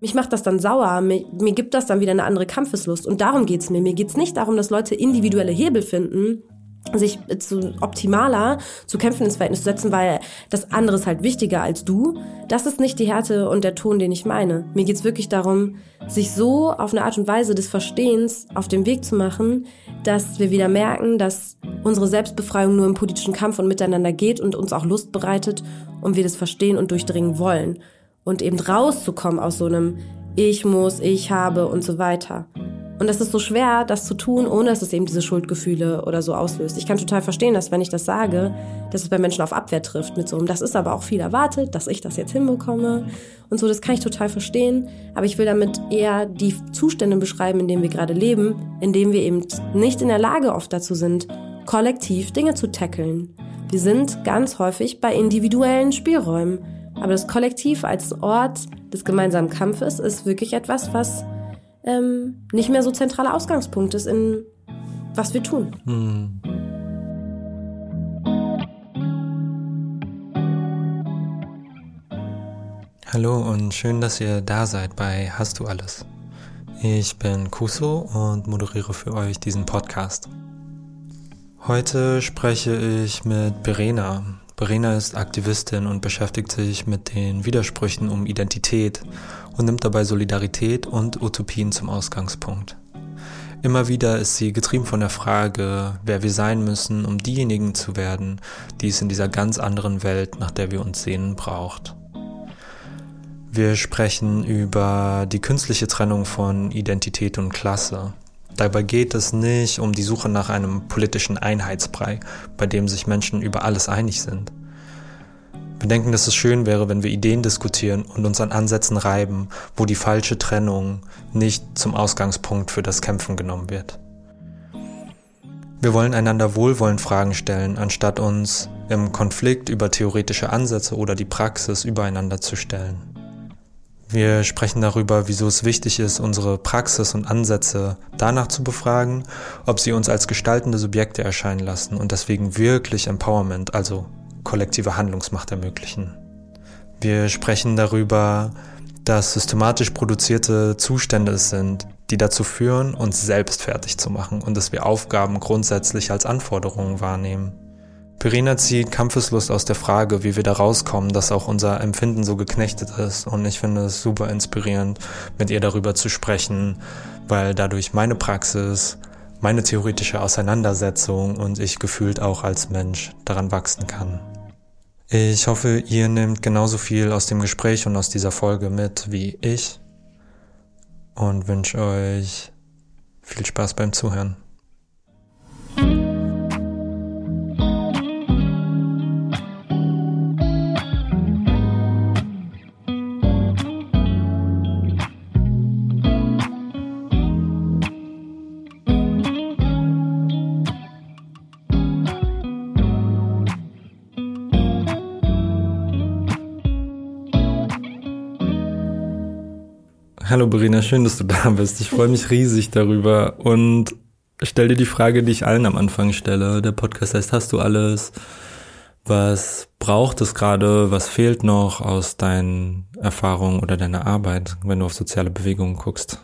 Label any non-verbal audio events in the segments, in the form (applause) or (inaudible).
Mich macht das dann sauer, mir, mir gibt das dann wieder eine andere Kampfeslust. Und darum geht's mir. Mir geht's nicht darum, dass Leute individuelle Hebel finden, sich zu optimaler zu kämpfen ins Verhältnis zu setzen, weil das andere ist halt wichtiger als du. Das ist nicht die Härte und der Ton, den ich meine. Mir geht's wirklich darum, sich so auf eine Art und Weise des Verstehens auf den Weg zu machen, dass wir wieder merken, dass unsere Selbstbefreiung nur im politischen Kampf und miteinander geht und uns auch Lust bereitet und wir das verstehen und durchdringen wollen. Und eben rauszukommen aus so einem Ich muss, ich habe und so weiter. Und das ist so schwer, das zu tun, ohne dass es eben diese Schuldgefühle oder so auslöst. Ich kann total verstehen, dass wenn ich das sage, dass es bei Menschen auf Abwehr trifft mit so einem, das ist aber auch viel erwartet, dass ich das jetzt hinbekomme und so, das kann ich total verstehen. Aber ich will damit eher die Zustände beschreiben, in denen wir gerade leben, in denen wir eben nicht in der Lage oft dazu sind, kollektiv Dinge zu tackeln. Wir sind ganz häufig bei individuellen Spielräumen. Aber das Kollektiv als Ort des gemeinsamen Kampfes ist wirklich etwas, was ähm, nicht mehr so zentraler Ausgangspunkt ist in was wir tun. Hm. Hallo und schön, dass ihr da seid bei Hast du alles. Ich bin Kuso und moderiere für euch diesen Podcast. Heute spreche ich mit Verena. Verena ist Aktivistin und beschäftigt sich mit den Widersprüchen um Identität und nimmt dabei Solidarität und Utopien zum Ausgangspunkt. Immer wieder ist sie getrieben von der Frage, wer wir sein müssen, um diejenigen zu werden, die es in dieser ganz anderen Welt, nach der wir uns sehnen, braucht. Wir sprechen über die künstliche Trennung von Identität und Klasse, Dabei geht es nicht um die Suche nach einem politischen Einheitsbrei, bei dem sich Menschen über alles einig sind. Wir denken, dass es schön wäre, wenn wir Ideen diskutieren und uns an Ansätzen reiben, wo die falsche Trennung nicht zum Ausgangspunkt für das Kämpfen genommen wird. Wir wollen einander wohlwollend Fragen stellen, anstatt uns im Konflikt über theoretische Ansätze oder die Praxis übereinander zu stellen. Wir sprechen darüber, wieso es wichtig ist, unsere Praxis und Ansätze danach zu befragen, ob sie uns als gestaltende Subjekte erscheinen lassen und deswegen wirklich Empowerment, also kollektive Handlungsmacht ermöglichen. Wir sprechen darüber, dass systematisch produzierte Zustände es sind, die dazu führen, uns selbst fertig zu machen und dass wir Aufgaben grundsätzlich als Anforderungen wahrnehmen. Perina zieht Kampfeslust aus der Frage, wie wir da rauskommen, dass auch unser Empfinden so geknechtet ist. Und ich finde es super inspirierend, mit ihr darüber zu sprechen, weil dadurch meine Praxis, meine theoretische Auseinandersetzung und ich gefühlt auch als Mensch daran wachsen kann. Ich hoffe, ihr nehmt genauso viel aus dem Gespräch und aus dieser Folge mit wie ich und wünsche euch viel Spaß beim Zuhören. Hallo Berina, schön, dass du da bist. Ich freue mich riesig darüber und stell dir die Frage, die ich allen am Anfang stelle. Der Podcast heißt, hast du alles? Was braucht es gerade? Was fehlt noch aus deinen Erfahrungen oder deiner Arbeit, wenn du auf soziale Bewegungen guckst?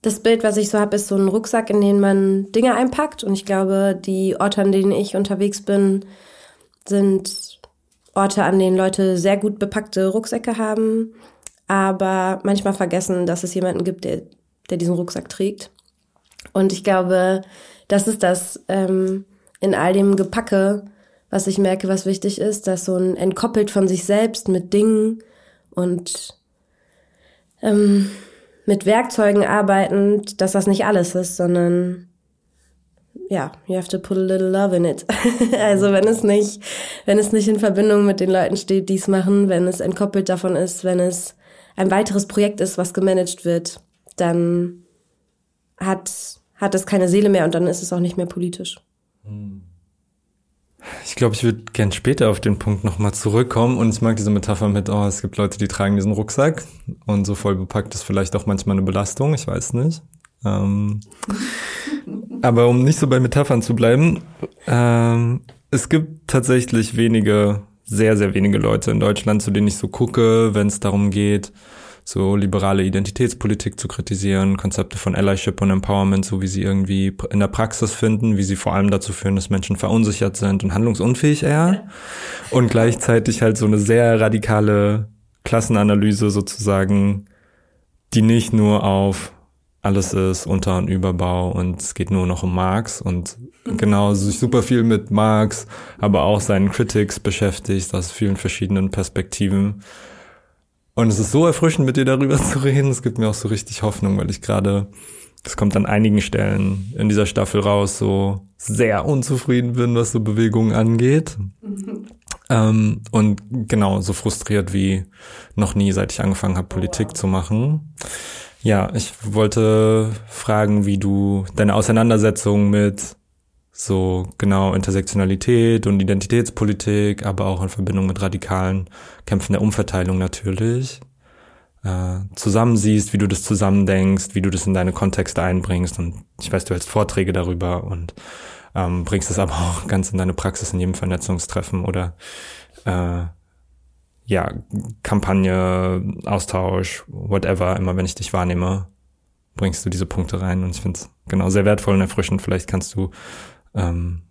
Das Bild, was ich so habe, ist so ein Rucksack, in den man Dinge einpackt. Und ich glaube, die Orte, an denen ich unterwegs bin, sind Orte, an denen Leute sehr gut bepackte Rucksäcke haben, aber manchmal vergessen, dass es jemanden gibt, der, der diesen Rucksack trägt. Und ich glaube, das ist das ähm, in all dem Gepacke, was ich merke, was wichtig ist, dass so ein entkoppelt von sich selbst mit Dingen und ähm, mit Werkzeugen arbeitend, dass das nicht alles ist, sondern ja, you have to put a little love in it. (laughs) also wenn es nicht, wenn es nicht in Verbindung mit den Leuten steht, die es machen, wenn es entkoppelt davon ist, wenn es ein weiteres Projekt ist, was gemanagt wird, dann hat, hat es keine Seele mehr und dann ist es auch nicht mehr politisch. Ich glaube, ich würde gern später auf den Punkt nochmal zurückkommen und ich mag diese Metapher mit, oh, es gibt Leute, die tragen diesen Rucksack und so voll bepackt ist vielleicht auch manchmal eine Belastung, ich weiß nicht. Ähm, (laughs) aber um nicht so bei Metaphern zu bleiben, ähm, es gibt tatsächlich wenige sehr, sehr wenige Leute in Deutschland, zu denen ich so gucke, wenn es darum geht, so liberale Identitätspolitik zu kritisieren, Konzepte von Allyship und Empowerment, so wie sie irgendwie in der Praxis finden, wie sie vor allem dazu führen, dass Menschen verunsichert sind und handlungsunfähig eher. Und gleichzeitig halt so eine sehr radikale Klassenanalyse sozusagen, die nicht nur auf alles ist Unter- und Überbau und es geht nur noch um Marx und genau sich super viel mit Marx, aber auch seinen Critics beschäftigt aus vielen verschiedenen Perspektiven und es ist so erfrischend, mit dir darüber zu reden. Es gibt mir auch so richtig Hoffnung, weil ich gerade, es kommt an einigen Stellen in dieser Staffel raus, so sehr unzufrieden bin, was so Bewegungen angeht. Mhm. Ähm, und genau, so frustriert wie noch nie, seit ich angefangen habe, Politik oh, wow. zu machen. Ja, ich wollte fragen, wie du deine Auseinandersetzung mit so genau Intersektionalität und Identitätspolitik, aber auch in Verbindung mit radikalen Kämpfen der Umverteilung natürlich äh, zusammensiehst, wie du das zusammendenkst, wie du das in deine Kontexte einbringst. Und ich weiß, du hältst Vorträge darüber und ähm, bringst es aber auch (laughs) ganz in deine Praxis in jedem Vernetzungstreffen oder äh, ja, Kampagne, Austausch, whatever, immer wenn ich dich wahrnehme, bringst du diese Punkte rein und ich finde es genau sehr wertvoll und erfrischend. Vielleicht kannst du ähm,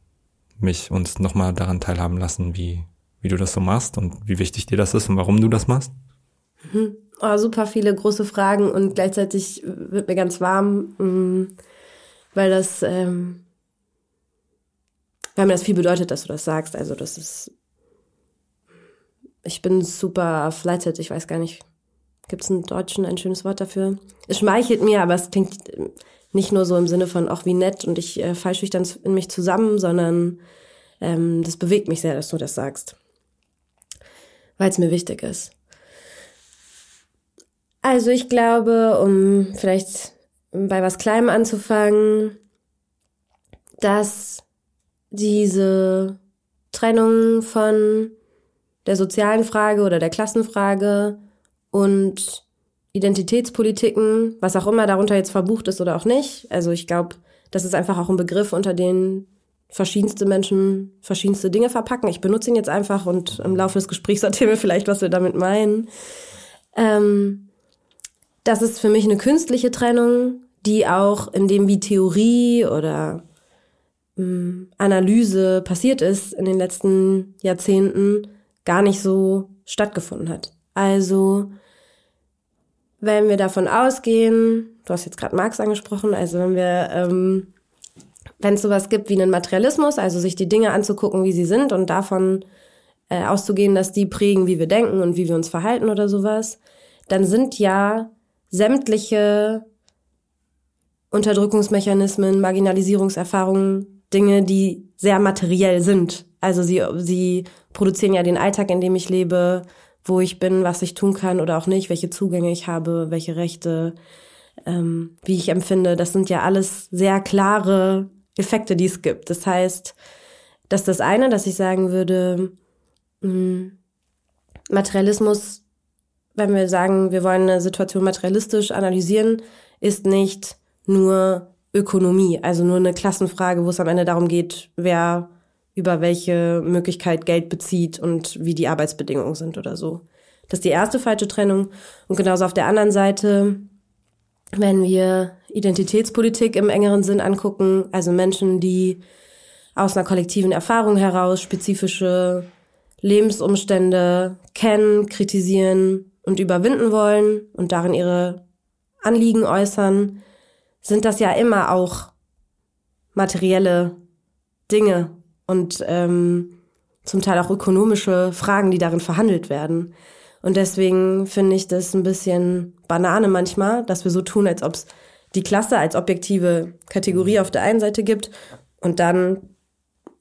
mich uns nochmal daran teilhaben lassen, wie, wie du das so machst und wie wichtig dir das ist und warum du das machst? Mhm. Oh, super viele große Fragen und gleichzeitig wird mir ganz warm, mm, weil das, ähm, weil mir das viel bedeutet, dass du das sagst. Also das ist, ich bin super flattered, ich weiß gar nicht, gibt es im Deutschen ein schönes Wort dafür? Es schmeichelt mir, aber es klingt nicht nur so im Sinne von, auch wie nett und ich äh, falsch dann in mich zusammen, sondern ähm, das bewegt mich sehr, dass du das sagst. Weil es mir wichtig ist. Also ich glaube, um vielleicht bei was Kleinem anzufangen, dass diese Trennung von der sozialen Frage oder der Klassenfrage und Identitätspolitiken, was auch immer darunter jetzt verbucht ist oder auch nicht. Also ich glaube, das ist einfach auch ein Begriff, unter den verschiedenste Menschen verschiedenste Dinge verpacken. Ich benutze ihn jetzt einfach und im Laufe des Gesprächs (laughs) erzählen wir vielleicht, was wir damit meinen. Ähm, das ist für mich eine künstliche Trennung, die auch in dem, wie Theorie oder ähm, Analyse passiert ist in den letzten Jahrzehnten, gar nicht so stattgefunden hat. Also wenn wir davon ausgehen, du hast jetzt gerade Marx angesprochen, also wenn wir, ähm, wenn es sowas gibt wie einen Materialismus, also sich die Dinge anzugucken, wie sie sind und davon äh, auszugehen, dass die prägen, wie wir denken und wie wir uns verhalten oder sowas, dann sind ja sämtliche Unterdrückungsmechanismen, Marginalisierungserfahrungen, Dinge, die sehr materiell sind. Also sie, sie produzieren ja den Alltag, in dem ich lebe, wo ich bin, was ich tun kann oder auch nicht, welche Zugänge ich habe, welche Rechte, ähm, wie ich empfinde. Das sind ja alles sehr klare Effekte, die es gibt. Das heißt, dass das eine, dass ich sagen würde, mh, hm, Materialismus, wenn wir sagen, wir wollen eine Situation materialistisch analysieren, ist nicht nur Ökonomie, also nur eine Klassenfrage, wo es am Ende darum geht, wer über welche Möglichkeit Geld bezieht und wie die Arbeitsbedingungen sind oder so. Das ist die erste falsche Trennung. Und genauso auf der anderen Seite, wenn wir Identitätspolitik im engeren Sinn angucken, also Menschen, die aus einer kollektiven Erfahrung heraus spezifische Lebensumstände kennen, kritisieren und überwinden wollen und darin ihre Anliegen äußern, sind das ja immer auch materielle Dinge, und ähm, zum Teil auch ökonomische Fragen, die darin verhandelt werden. Und deswegen finde ich das ein bisschen Banane manchmal, dass wir so tun, als ob es die Klasse als objektive Kategorie auf der einen Seite gibt und dann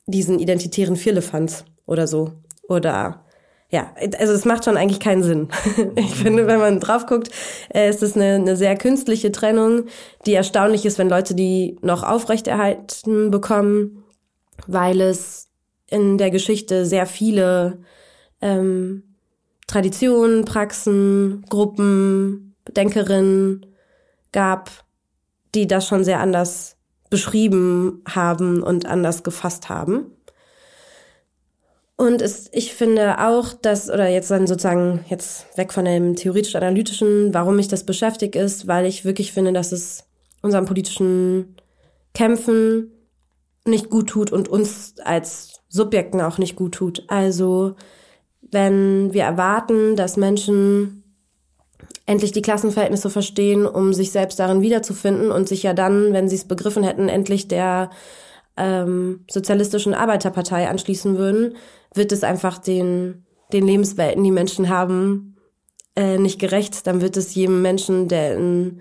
diesen identitären Firlefanz oder so. Oder ja, also es macht schon eigentlich keinen Sinn. (laughs) Ich finde, wenn man drauf guckt, äh, ist es eine, eine sehr künstliche Trennung, die erstaunlich ist, wenn Leute die noch aufrechterhalten bekommen weil es in der Geschichte sehr viele ähm, Traditionen, Praxen, Gruppen, Denkerinnen gab, die das schon sehr anders beschrieben haben und anders gefasst haben. Und es, ich finde auch, dass, oder jetzt dann sozusagen, jetzt weg von dem theoretisch-analytischen, warum mich das beschäftigt ist, weil ich wirklich finde, dass es unserem politischen Kämpfen nicht gut tut und uns als Subjekten auch nicht gut tut. Also, wenn wir erwarten, dass Menschen endlich die Klassenverhältnisse verstehen, um sich selbst darin wiederzufinden und sich ja dann, wenn sie es begriffen hätten, endlich der ähm, sozialistischen Arbeiterpartei anschließen würden, wird es einfach den, den Lebenswelten, die Menschen haben, äh, nicht gerecht. Dann wird es jedem Menschen, der in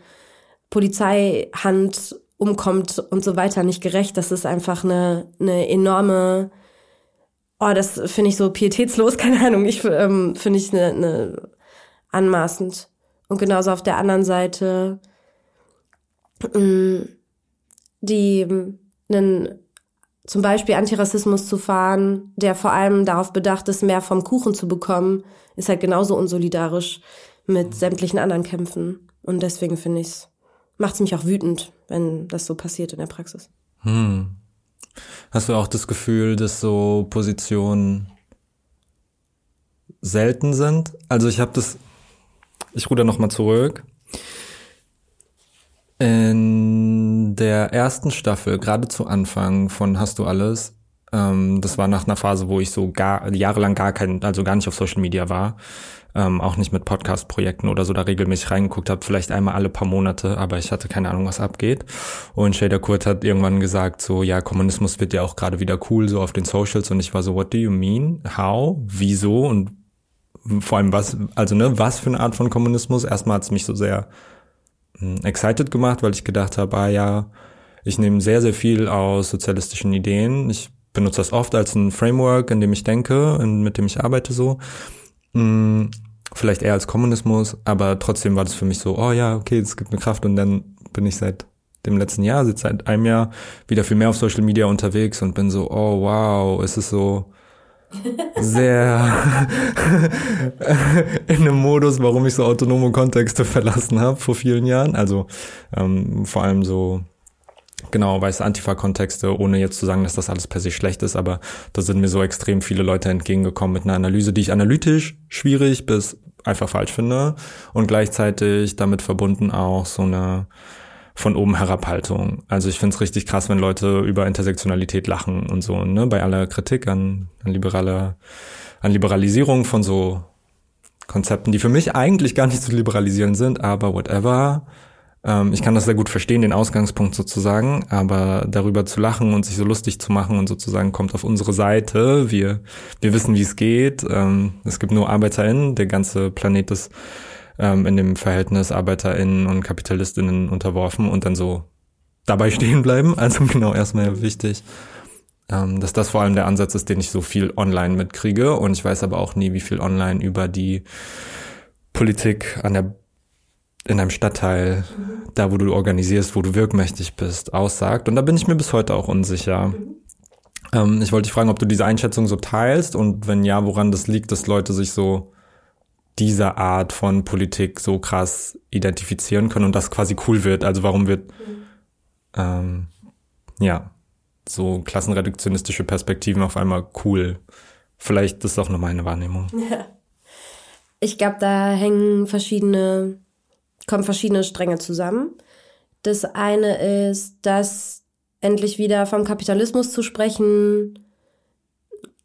Polizeihand umkommt und so weiter, nicht gerecht. Das ist einfach eine, eine enorme, oh, das finde ich so pietätslos, (laughs) keine Ahnung, ich ähm, finde ich eine, eine anmaßend. Und genauso auf der anderen Seite mm, die einen zum Beispiel Antirassismus zu fahren, der vor allem darauf bedacht ist, mehr vom Kuchen zu bekommen, ist halt genauso unsolidarisch mit sämtlichen anderen Kämpfen. Und deswegen finde ich es, macht es mich auch wütend, wenn das so passiert in der Praxis. Hm. Hast du auch das Gefühl, dass so Positionen selten sind? Also ich habe das, ich ruder nochmal zurück. In der ersten Staffel, gerade zu Anfang von Hast du alles, ähm, das war nach einer Phase, wo ich so gar jahrelang gar kein, also gar nicht auf Social Media war, ähm, auch nicht mit Podcast-Projekten oder so da regelmäßig reingeguckt habe, vielleicht einmal alle paar Monate, aber ich hatte keine Ahnung, was abgeht. Und Shader Kurt hat irgendwann gesagt, so ja, Kommunismus wird ja auch gerade wieder cool, so auf den Socials. Und ich war so, what do you mean? How? Wieso? Und vor allem was, also ne, was für eine Art von Kommunismus? Erstmal hat es mich so sehr hm, excited gemacht, weil ich gedacht habe, ah ja, ich nehme sehr, sehr viel aus sozialistischen Ideen. Ich benutze das oft als ein Framework, in dem ich denke und mit dem ich arbeite so. Hm, vielleicht eher als Kommunismus, aber trotzdem war das für mich so, oh ja, okay, es gibt eine Kraft und dann bin ich seit dem letzten Jahr, seit seit einem Jahr wieder viel mehr auf Social Media unterwegs und bin so, oh wow, es ist so, sehr (laughs) in einem Modus, warum ich so autonome Kontexte (laughs) verlassen habe vor vielen Jahren. Also ähm, vor allem so genau weiße Antifa-Kontexte, ohne jetzt zu sagen, dass das alles per se schlecht ist, aber da sind mir so extrem viele Leute entgegengekommen mit einer Analyse, die ich analytisch schwierig bis einfach falsch finde und gleichzeitig damit verbunden auch so eine von oben Herabhaltung. Also ich finde es richtig krass, wenn Leute über Intersektionalität lachen und so, ne? Bei aller Kritik an, an liberale, an Liberalisierung von so Konzepten, die für mich eigentlich gar nicht zu liberalisieren sind, aber whatever. Ähm, ich kann das sehr gut verstehen, den Ausgangspunkt sozusagen, aber darüber zu lachen und sich so lustig zu machen und sozusagen kommt auf unsere Seite. Wir, wir wissen, wie es geht. Ähm, es gibt nur ArbeiterInnen, der ganze Planet ist ähm, in dem Verhältnis ArbeiterInnen und KapitalistInnen unterworfen und dann so dabei (laughs) stehen bleiben. Also genau erstmal wichtig, ähm, dass das vor allem der Ansatz ist, den ich so viel online mitkriege. Und ich weiß aber auch nie, wie viel online über die Politik an der in einem Stadtteil, da wo du organisierst, wo du wirkmächtig bist, aussagt. Und da bin ich mir bis heute auch unsicher. Ähm, ich wollte dich fragen, ob du diese Einschätzung so teilst und wenn ja, woran das liegt, dass Leute sich so dieser Art von Politik so krass identifizieren können und das quasi cool wird. Also warum wird ähm, ja so klassenreduktionistische Perspektiven auf einmal cool? Vielleicht ist das auch nur meine Wahrnehmung. Ja. (laughs) Ich glaube, da hängen verschiedene, kommen verschiedene Stränge zusammen. Das eine ist, dass endlich wieder vom Kapitalismus zu sprechen,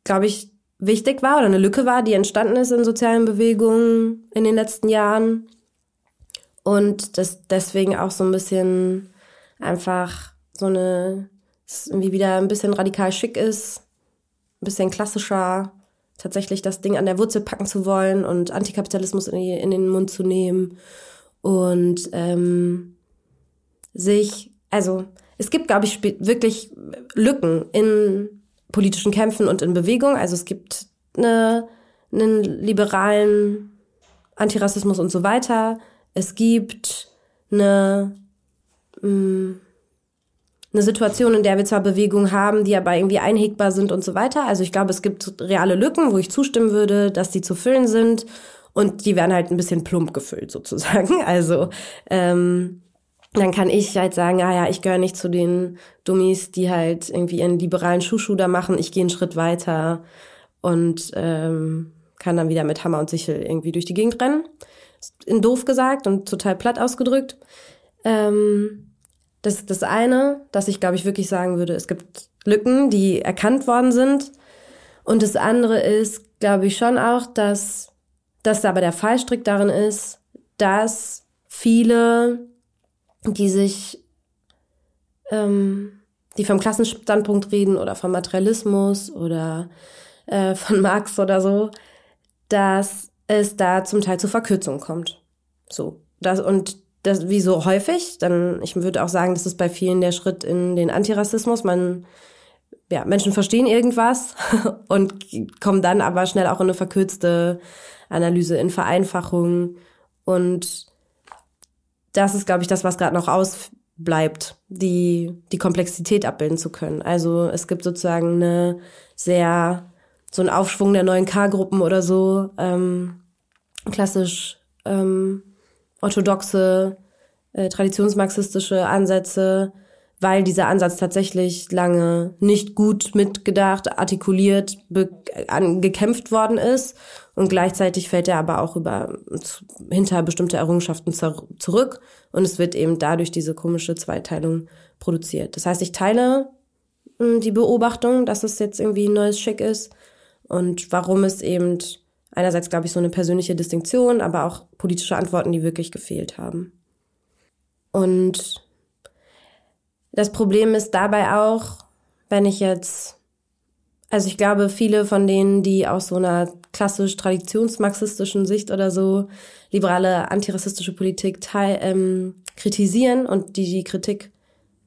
glaube ich, wichtig war oder eine Lücke war, die entstanden ist in sozialen Bewegungen in den letzten Jahren. Und das deswegen auch so ein bisschen einfach so eine, irgendwie wieder ein bisschen radikal schick ist, ein bisschen klassischer, tatsächlich das Ding an der Wurzel packen zu wollen und Antikapitalismus in, die, in den Mund zu nehmen und ähm, sich, also es gibt, glaube ich, wirklich Lücken in politischen Kämpfen und in Bewegung. Also es gibt eine, einen liberalen Antirassismus und so weiter. Es gibt eine, mm, eine Situation, in der wir zwar Bewegungen haben, die aber irgendwie einhegbar sind und so weiter. Also ich glaube, es gibt reale Lücken, wo ich zustimmen würde, dass die zu füllen sind. Und die werden halt ein bisschen plump gefüllt sozusagen. (laughs) Also ähm, dann kann ich halt sagen, ah ja, ich gehöre nicht zu den Dummies, die halt irgendwie ihren liberalen Schuschu da machen. Ich gehe einen Schritt weiter und ähm, kann dann wieder mit Hammer und Sichel irgendwie durch die Gegend rennen. In doof gesagt und total platt ausgedrückt. Ähm, das ist das eine, dass ich, glaube ich, wirklich sagen würde, es gibt Lücken, die erkannt worden sind. Und das andere ist, glaube ich, schon auch, dass, dass aber der Fallstrick darin ist, dass viele, die sich, ähm, die vom Klassenstandpunkt reden oder vom Materialismus oder äh, von (laughs) Marx oder so, dass es da zum Teil zu Verkürzungen kommt. So. Das, und das, wie so häufig, dann, ich würde auch sagen, das ist bei vielen der Schritt in den Antirassismus. Man, ja, Menschen verstehen irgendwas (laughs) und kommen dann aber schnell auch in eine verkürzte Analyse, in Vereinfachung. Und das ist, glaube ich, das, was gerade noch ausbleibt, die, die Komplexität abbilden zu können. Also es gibt sozusagen eine sehr so ein Aufschwung der neuen K-Gruppen oder so, ähm, klassisch ähm, orthodoxe, äh, traditionsmarxistische Ansätze, weil dieser Ansatz tatsächlich lange nicht gut mitgedacht, artikuliert, an, gekämpft worden ist und gleichzeitig fällt er aber auch über hinter bestimmte Errungenschaften zurück und es wird eben dadurch diese komische Zweiteilung produziert. Das heißt, ich teile hm, die Beobachtung, dass es jetzt irgendwie ein neues Schick ist und warum es eben einerseits, glaube ich, so eine persönliche Distinktion, aber auch politische Antworten, die wirklich gefehlt haben. Und das Problem ist dabei auch, wenn ich jetzt, also ich glaube, viele von denen, die aus so einer klassisch traditionsmarxistischen Sicht oder so liberale antirassistische Politik teil, ähm, kritisieren und die die Kritik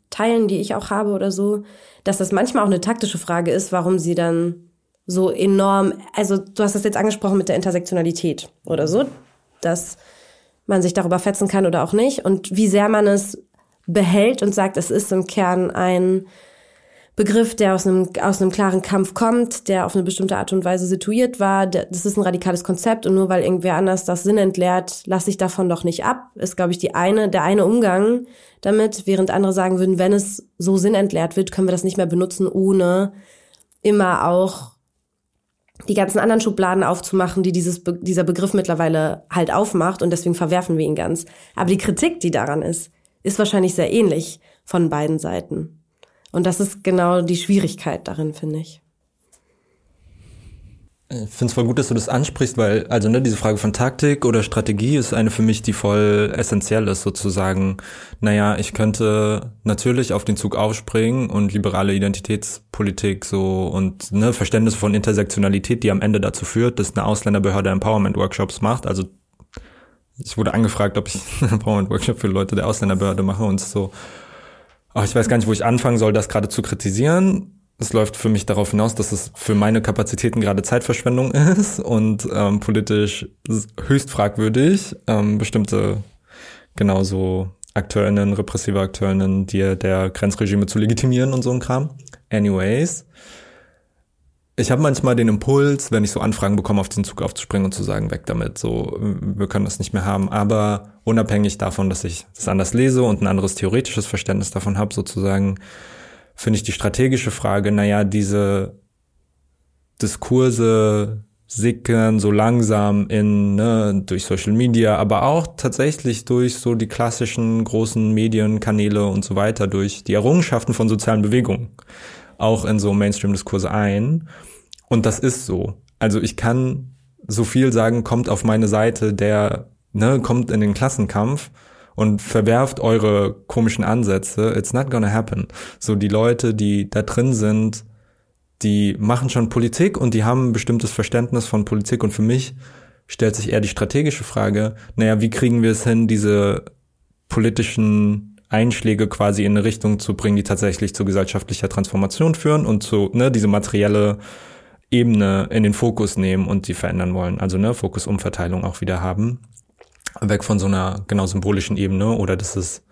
teilen, die ich auch habe oder so, dass das manchmal auch eine taktische Frage ist, warum sie dann so enorm, also du hast das jetzt angesprochen mit der Intersektionalität oder so, dass man sich darüber fetzen kann oder auch nicht und wie sehr man es behält und sagt, es ist im Kern ein Begriff, der aus einem, aus einem klaren Kampf kommt, der auf eine bestimmte Art und Weise situiert war. Das ist ein radikales Konzept und nur weil irgendwer anders das Sinn entleert, lasse ich davon doch nicht ab, ist, glaube ich, die eine, der eine Umgang damit, während andere sagen würden, wenn es so Sinn entleert wird, können wir das nicht mehr benutzen, ohne immer auch die ganzen anderen Schubladen aufzumachen, die dieses, dieser Begriff mittlerweile halt aufmacht und deswegen verwerfen wir ihn ganz. Aber die Kritik, die daran ist, ist wahrscheinlich sehr ähnlich von beiden Seiten. Und das ist genau die Schwierigkeit darin, finde ich. Ich finde es voll gut, dass du das ansprichst, weil, also ne, diese Frage von Taktik oder Strategie ist eine für mich, die voll essentiell ist, sozusagen. Naja, ich könnte natürlich auf den Zug aufspringen und liberale Identitätspolitik so und ne, Verständnis von Intersektionalität, die am Ende dazu führt, dass eine Ausländerbehörde Empowerment-Workshops macht. Also ich wurde angefragt, ob ich einen (laughs) Empowerment-Workshop für Leute der Ausländerbehörde mache und so, oh, ich weiß gar nicht, wo ich anfangen soll, das gerade zu kritisieren. Es läuft für mich darauf hinaus, dass es für meine Kapazitäten gerade Zeitverschwendung (laughs) ist und ähm, politisch höchst fragwürdig, ähm, bestimmte genauso Akteurinnen, repressive Akteurinnen, die der Grenzregime zu legitimieren und so ein Kram. Anyways, ich habe manchmal den Impuls, wenn ich so Anfragen bekomme, auf den Zug aufzuspringen und zu sagen, weg damit, so, wir können das nicht mehr haben. Aber unabhängig davon, dass ich das anders lese und ein anderes theoretisches Verständnis davon habe, sozusagen, finde ich die strategische Frage, naja, diese Diskurse sickern so langsam in, ne, durch Social Media, aber auch tatsächlich durch so die klassischen großen Medienkanäle und so weiter, durch die Errungenschaften von sozialen Bewegungen, auch in so Mainstream-Diskurse ein. Und das ist so. Also ich kann so viel sagen, kommt auf meine Seite, der, ne, kommt in den Klassenkampf und verwerft eure komischen Ansätze, it's not gonna happen. So die Leute, die da drin sind, die machen schon Politik und die haben ein bestimmtes Verständnis von Politik und für mich stellt sich eher die strategische Frage, naja, wie kriegen wir es hin, diese politischen Einschläge quasi in eine Richtung zu bringen, die tatsächlich zu gesellschaftlicher Transformation führen und zu, ne, diese materielle Ebene in den Fokus nehmen und die verändern wollen. Also, ne, Fokusumverteilung auch wieder haben weg von so einer genau symbolischen Ebene oder dass es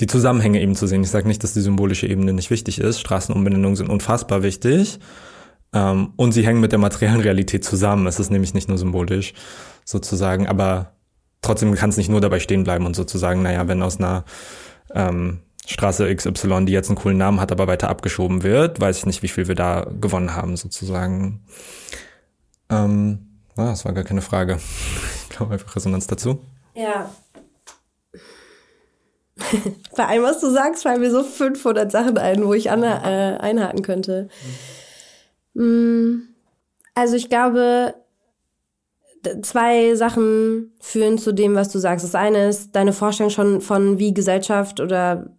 die Zusammenhänge eben zu sehen. Ich sage nicht, dass die symbolische Ebene nicht wichtig ist. Straßenumbenennungen sind unfassbar wichtig. Ähm, und sie hängen mit der materiellen Realität zusammen. Es ist nämlich nicht nur symbolisch sozusagen, aber trotzdem kann es nicht nur dabei stehen bleiben und sozusagen, naja, wenn aus einer ähm, Straße XY, die jetzt einen coolen Namen hat, aber weiter abgeschoben wird, weiß ich nicht, wie viel wir da gewonnen haben, sozusagen. Ähm, ah, das war gar keine Frage. (laughs) Ich glaube einfach Resonanz dazu. Ja. (laughs) Bei allem, was du sagst, fallen mir so 500 Sachen ein, wo ich an, äh, einhaken könnte. Mhm. Also ich glaube, zwei Sachen führen zu dem, was du sagst. Das eine ist deine Vorstellung schon von, wie Gesellschaft oder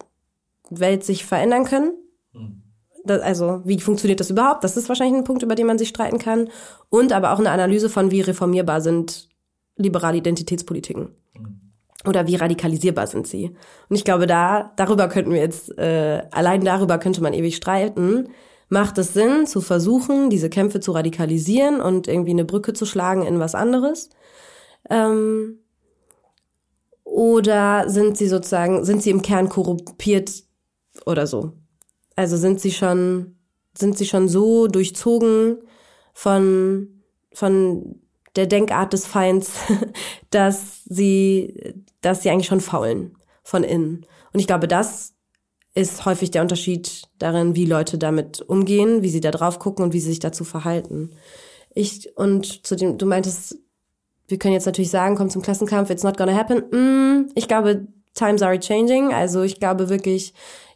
Welt sich verändern können. Mhm. Das, also, wie funktioniert das überhaupt? Das ist wahrscheinlich ein Punkt, über den man sich streiten kann. Und aber auch eine Analyse von, wie reformierbar sind liberale Identitätspolitiken. Mhm. Oder wie radikalisierbar sind sie? Und ich glaube, da, darüber könnten wir jetzt, äh, allein darüber könnte man ewig streiten macht es Sinn zu versuchen, diese Kämpfe zu radikalisieren und irgendwie eine Brücke zu schlagen in was anderes? Ähm, oder sind sie sozusagen, sind sie im Kern korrumpiert oder so? Also sind sie schon, sind sie schon so durchzogen von, von der Denkart des Feinds, (laughs) dass sie, dass sie eigentlich schon faulen von innen. Und ich glaube, das ist häufig der Unterschied darin, wie Leute damit umgehen, wie sie da drauf gucken und wie sie sich dazu verhalten. Ich, und zu dem, du meintest, wir können jetzt natürlich sagen, komm zum Klassenkampf, it's not gonna happen. Mm, ich glaube, times are changing. Also ich glaube wirklich,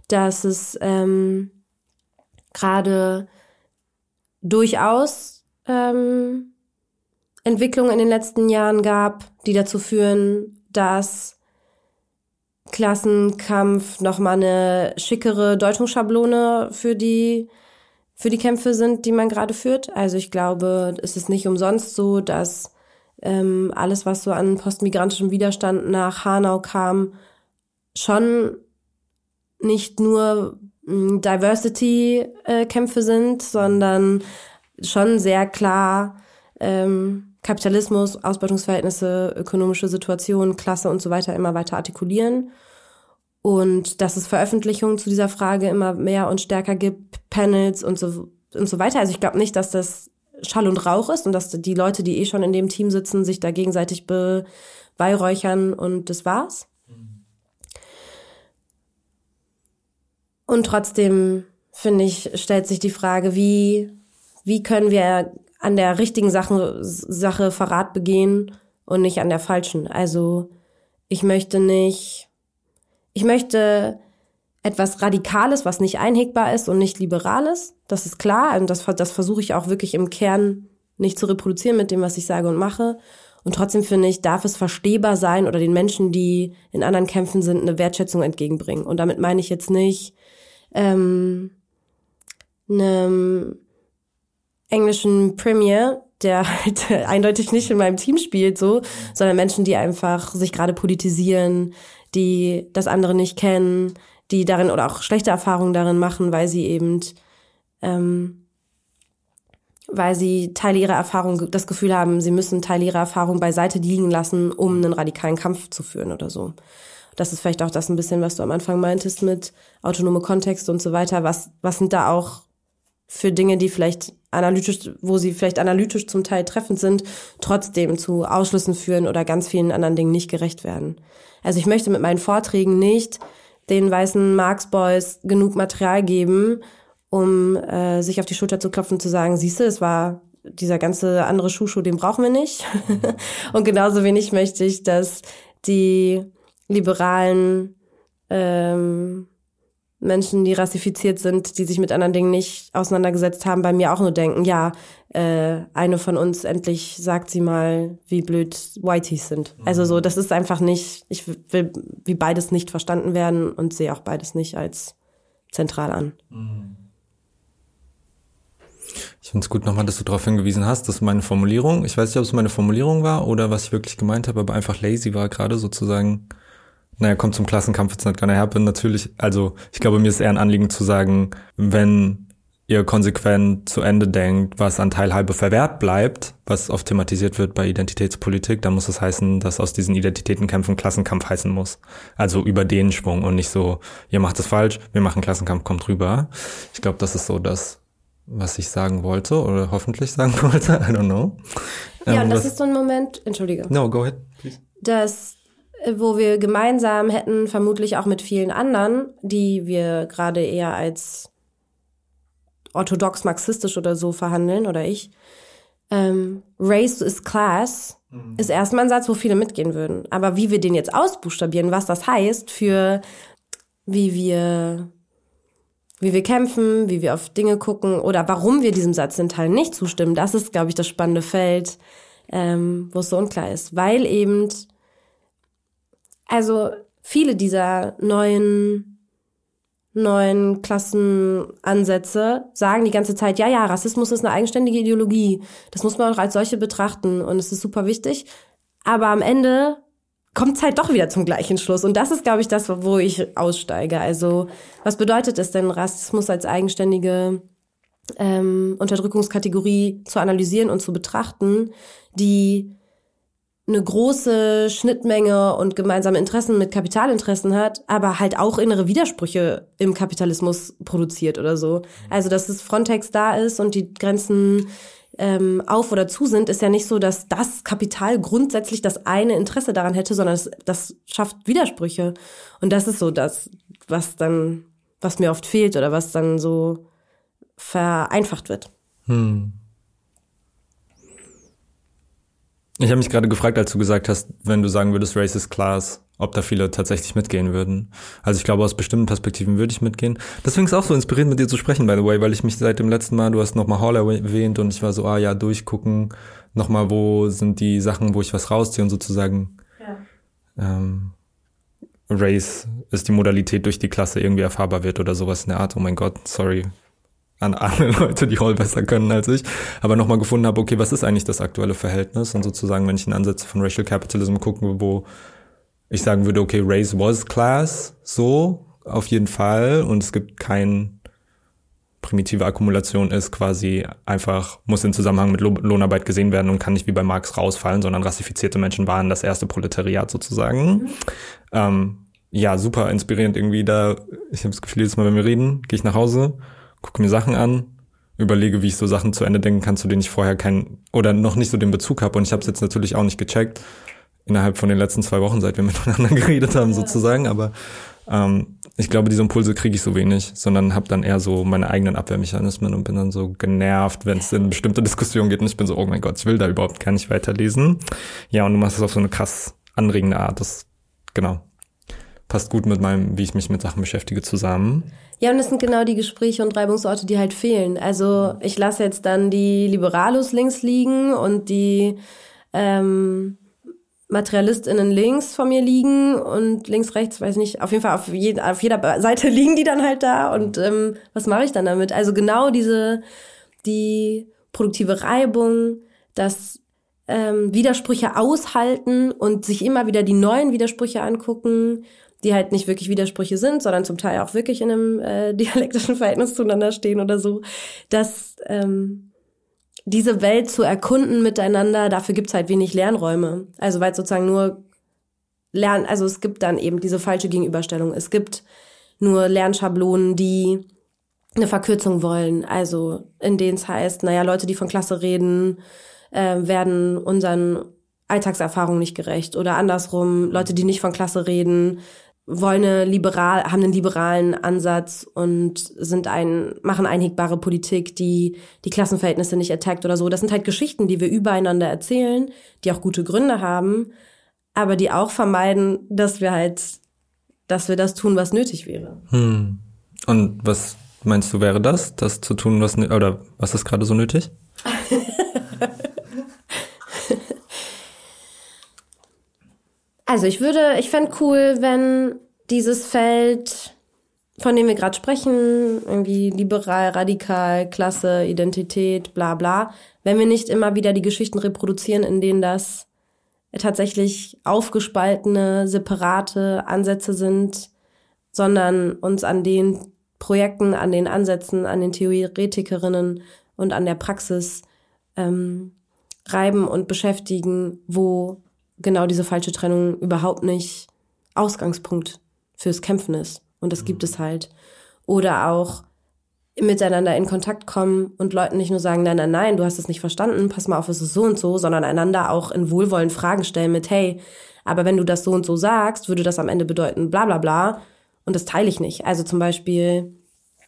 dass es ähm, gerade durchaus ähm, Entwicklungen in den letzten Jahren gab, die dazu führen, dass Klassenkampf nochmal eine schickere Deutungsschablone für die, für die Kämpfe sind, die man gerade führt. Also ich glaube, es ist nicht umsonst so, dass ähm, alles, was so an postmigrantischem Widerstand nach Hanau kam, schon nicht nur hm, Diversity-Kämpfe sind, sondern schon sehr klar ähm, Kapitalismus, Ausbeutungsverhältnisse, ökonomische Situation, Klasse und so weiter immer weiter artikulieren. Und dass es Veröffentlichungen zu dieser Frage immer mehr und stärker gibt, Panels und so, und so weiter. Also ich glaube nicht, dass das Schall und Rauch ist und dass die Leute, die eh schon in dem Team sitzen, sich da gegenseitig beweihräuchern und das war's. Und trotzdem, finde ich, stellt sich die Frage, wie, wie können wir an der richtigen Sache, Sache Verrat begehen und nicht an der falschen. Also ich möchte nicht, ich möchte etwas Radikales, was nicht einhegbar ist und nicht Liberales. Das ist klar. Und das, das versuche ich auch wirklich im Kern nicht zu reproduzieren mit dem, was ich sage und mache. Und trotzdem finde ich, darf es verstehbar sein oder den Menschen, die in anderen Kämpfen sind, eine Wertschätzung entgegenbringen. Und damit meine ich jetzt nicht ähm, eine englischen Premier, der (laughs) halt eindeutig nicht in meinem Team spielt, so, sondern Menschen, die einfach sich gerade politisieren, die das andere nicht kennen, die darin oder auch schlechte Erfahrungen darin machen, weil sie eben, ähm, weil sie Teile ihrer Erfahrung das Gefühl haben, sie müssen Teile ihrer Erfahrung beiseite liegen lassen, um einen radikalen Kampf zu führen oder so. Das ist vielleicht auch das ein bisschen, was du am Anfang meintest mit autonome Kontext und so weiter. Was, was sind da auch für Dinge, die vielleicht analytisch, wo sie vielleicht analytisch zum Teil treffend sind, trotzdem zu Ausschlüssen führen oder ganz vielen anderen Dingen nicht gerecht werden. Also ich möchte mit meinen Vorträgen nicht den weißen Marx Boys genug Material geben, um äh, sich auf die Schulter zu klopfen und zu sagen, siehste, es war dieser ganze andere Schuschu, den brauchen wir nicht. (laughs) und genauso wenig möchte ich, dass die liberalen ähm, Menschen, die rassifiziert sind, die sich mit anderen Dingen nicht auseinandergesetzt haben, bei mir auch nur denken, ja, äh, eine von uns endlich sagt sie mal, wie blöd Whiteys sind. Also so, das ist einfach nicht, ich will wie beides nicht verstanden werden und sehe auch beides nicht als zentral an. Ich finde es gut nochmal, dass du darauf hingewiesen hast, dass meine Formulierung, ich weiß nicht, ob es meine Formulierung war oder was ich wirklich gemeint habe, aber einfach lazy war gerade sozusagen naja, kommt zum Klassenkampf, it's not gonna happen. Natürlich, also ich glaube, mir ist eher ein Anliegen zu sagen, wenn ihr konsequent zu Ende denkt, was an Teilhabe verwehrt bleibt, was oft thematisiert wird bei Identitätspolitik, dann muss es das heißen, dass aus diesen Identitätenkämpfen Klassenkampf heißen muss. Also über den Schwung und nicht so, ihr macht es falsch, wir machen Klassenkampf, kommt rüber. Ich glaube, das ist so das, was ich sagen wollte oder hoffentlich sagen (laughs) wollte, I don't know. Ja, ähm, und das ist so ein Moment, entschuldige. No, go ahead, please. Dass wo wir gemeinsam hätten, vermutlich auch mit vielen anderen, die wir gerade eher als orthodox marxistisch oder so verhandeln, oder ich. Ähm, Race is Class mhm. ist erstmal ein Satz, wo viele mitgehen würden. Aber wie wir den jetzt ausbuchstabieren, was das heißt für wie wir wie wir kämpfen, wie wir auf Dinge gucken oder warum wir diesem Satz in Teilen nicht zustimmen, das ist, glaube ich, das spannende Feld, ähm, wo es so unklar ist. Weil eben, also viele dieser neuen neuen Klassenansätze sagen die ganze Zeit, ja, ja, Rassismus ist eine eigenständige Ideologie. Das muss man auch als solche betrachten und es ist super wichtig. Aber am Ende kommt es halt doch wieder zum gleichen Schluss. Und das ist, glaube ich, das, wo ich aussteige. Also, was bedeutet es denn, Rassismus als eigenständige ähm, Unterdrückungskategorie zu analysieren und zu betrachten, die eine große Schnittmenge und gemeinsame Interessen mit Kapitalinteressen hat, aber halt auch innere Widersprüche im Kapitalismus produziert oder so. Also, dass das Frontex da ist und die Grenzen ähm, auf oder zu sind, ist ja nicht so, dass das Kapital grundsätzlich das eine Interesse daran hätte, sondern es, das schafft Widersprüche. Und das ist so das, was dann, was mir oft fehlt oder was dann so vereinfacht wird. Hm. Ich habe mich gerade gefragt, als du gesagt hast, wenn du sagen würdest, Race is Class, ob da viele tatsächlich mitgehen würden. Also ich glaube, aus bestimmten Perspektiven würde ich mitgehen. Deswegen ist es auch so inspirierend, mit dir zu sprechen, by the way, weil ich mich seit dem letzten Mal, du hast nochmal Hall erwähnt und ich war so, ah ja, durchgucken, nochmal, wo sind die Sachen, wo ich was rausziehe und sozusagen ja. ähm, Race ist die Modalität, durch die Klasse irgendwie erfahrbar wird oder sowas in der Art. Oh mein Gott, sorry an alle (laughs) Leute, die Hall besser können als ich, aber nochmal gefunden habe, okay, was ist eigentlich das aktuelle Verhältnis? Und sozusagen, wenn ich in Ansätze von Racial Capitalism gucke, wo ich sagen würde, okay, Race was Class, so, auf jeden Fall. Und es gibt kein primitive Akkumulation ist quasi einfach, muss in Zusammenhang mit Lohnarbeit gesehen werden und kann nicht wie bei Marx rausfallen, sondern rassifizierte Menschen waren das erste Proletariat sozusagen. Mhm. Ähm, ja, super inspirierend irgendwie da. Ich habe das Gefühl, jedes Mal, wenn wir reden, gehe ich nach Hause, gucke mir Sachen an, überlege, wie ich so Sachen zu Ende denken kann, zu denen ich vorher keinen oder noch nicht so den Bezug habe. Und ich habe es jetzt natürlich auch nicht gecheckt innerhalb von den letzten zwei Wochen, seit wir (laughs) miteinander geredet haben, sozusagen. Aber ähm, ich glaube, diese Impulse kriege ich so wenig, sondern habe dann eher so meine eigenen Abwehrmechanismen und bin dann so genervt, wenn es in bestimmte Diskussionen geht und ich bin so, oh mein Gott, ich will da überhaupt gar nicht weiterlesen. Ja, und du machst es auf so eine krass anregende Art. Das, genau, passt gut mit meinem, wie ich mich mit Sachen beschäftige, zusammen. Ja, und das sind genau die Gespräche und Reibungsorte, die halt fehlen. Also ich lasse jetzt dann die Liberalos links liegen und die ähm, MaterialistInnen links von mir liegen und links, rechts, weiß nicht, auf jeden Fall auf, je, auf jeder Seite (laughs) liegen die dann halt da und ähm, was mache ich dann damit? Also genau diese, die produktive Reibung, das ähm, Widersprüche aushalten und sich immer wieder die neuen Widersprüche angucken, die halt nicht wirklich Widersprüche sind, sondern zum Teil auch wirklich in einem äh, (laughs) dialektischen Verhältnis zueinander stehen oder so, dass ähm, diese Welt zu erkunden miteinander, dafür gibt's halt wenig Lernräume. Also weil sozusagen nur Lern, also es gibt dann eben diese falsche Gegenüberstellung. Es gibt nur Lernschablonen, die eine Verkürzung wollen. Also in denen es heißt, naja, Leute, die von Klasse reden, äh, werden unseren Alltagserfahrungen nicht gerecht. Oder andersrum, Leute, die nicht von Klasse reden, wollen eine liberal, haben einen liberalen Ansatz und sind ein, machen einhegbare Politik, die die Klassenverhältnisse nicht attackt oder so. Das sind halt Geschichten, die wir übereinander erzählen, die auch gute Gründe haben, aber die auch vermeiden, dass wir halt, dass wir das tun, was nötig wäre. Hm. Und was meinst du wäre das, das zu tun, was, oder was ist gerade so nötig? (laughs) Also ich würde, ich fände cool, wenn dieses Feld, von dem wir gerade sprechen, irgendwie liberal, radikal, Klasse, Identität, bla bla, wenn wir nicht immer wieder die Geschichten reproduzieren, in denen das tatsächlich aufgespaltene, separate Ansätze sind, sondern uns an den Projekten, an den Ansätzen, an den Theoretikerinnen und an der Praxis ähm, reiben und beschäftigen, wo genau diese falsche Trennung überhaupt nicht Ausgangspunkt fürs Kämpfen ist. Und das gibt es halt. Oder auch miteinander in Kontakt kommen und Leuten nicht nur sagen, nein, nein, nein, du hast es nicht verstanden, pass mal auf, es ist so und so, sondern einander auch in Wohlwollen Fragen stellen mit, hey, Aber wenn du das so und so sagst, würde das am Ende bedeuten, bla bla bla. Und das teile ich nicht. Also zum Beispiel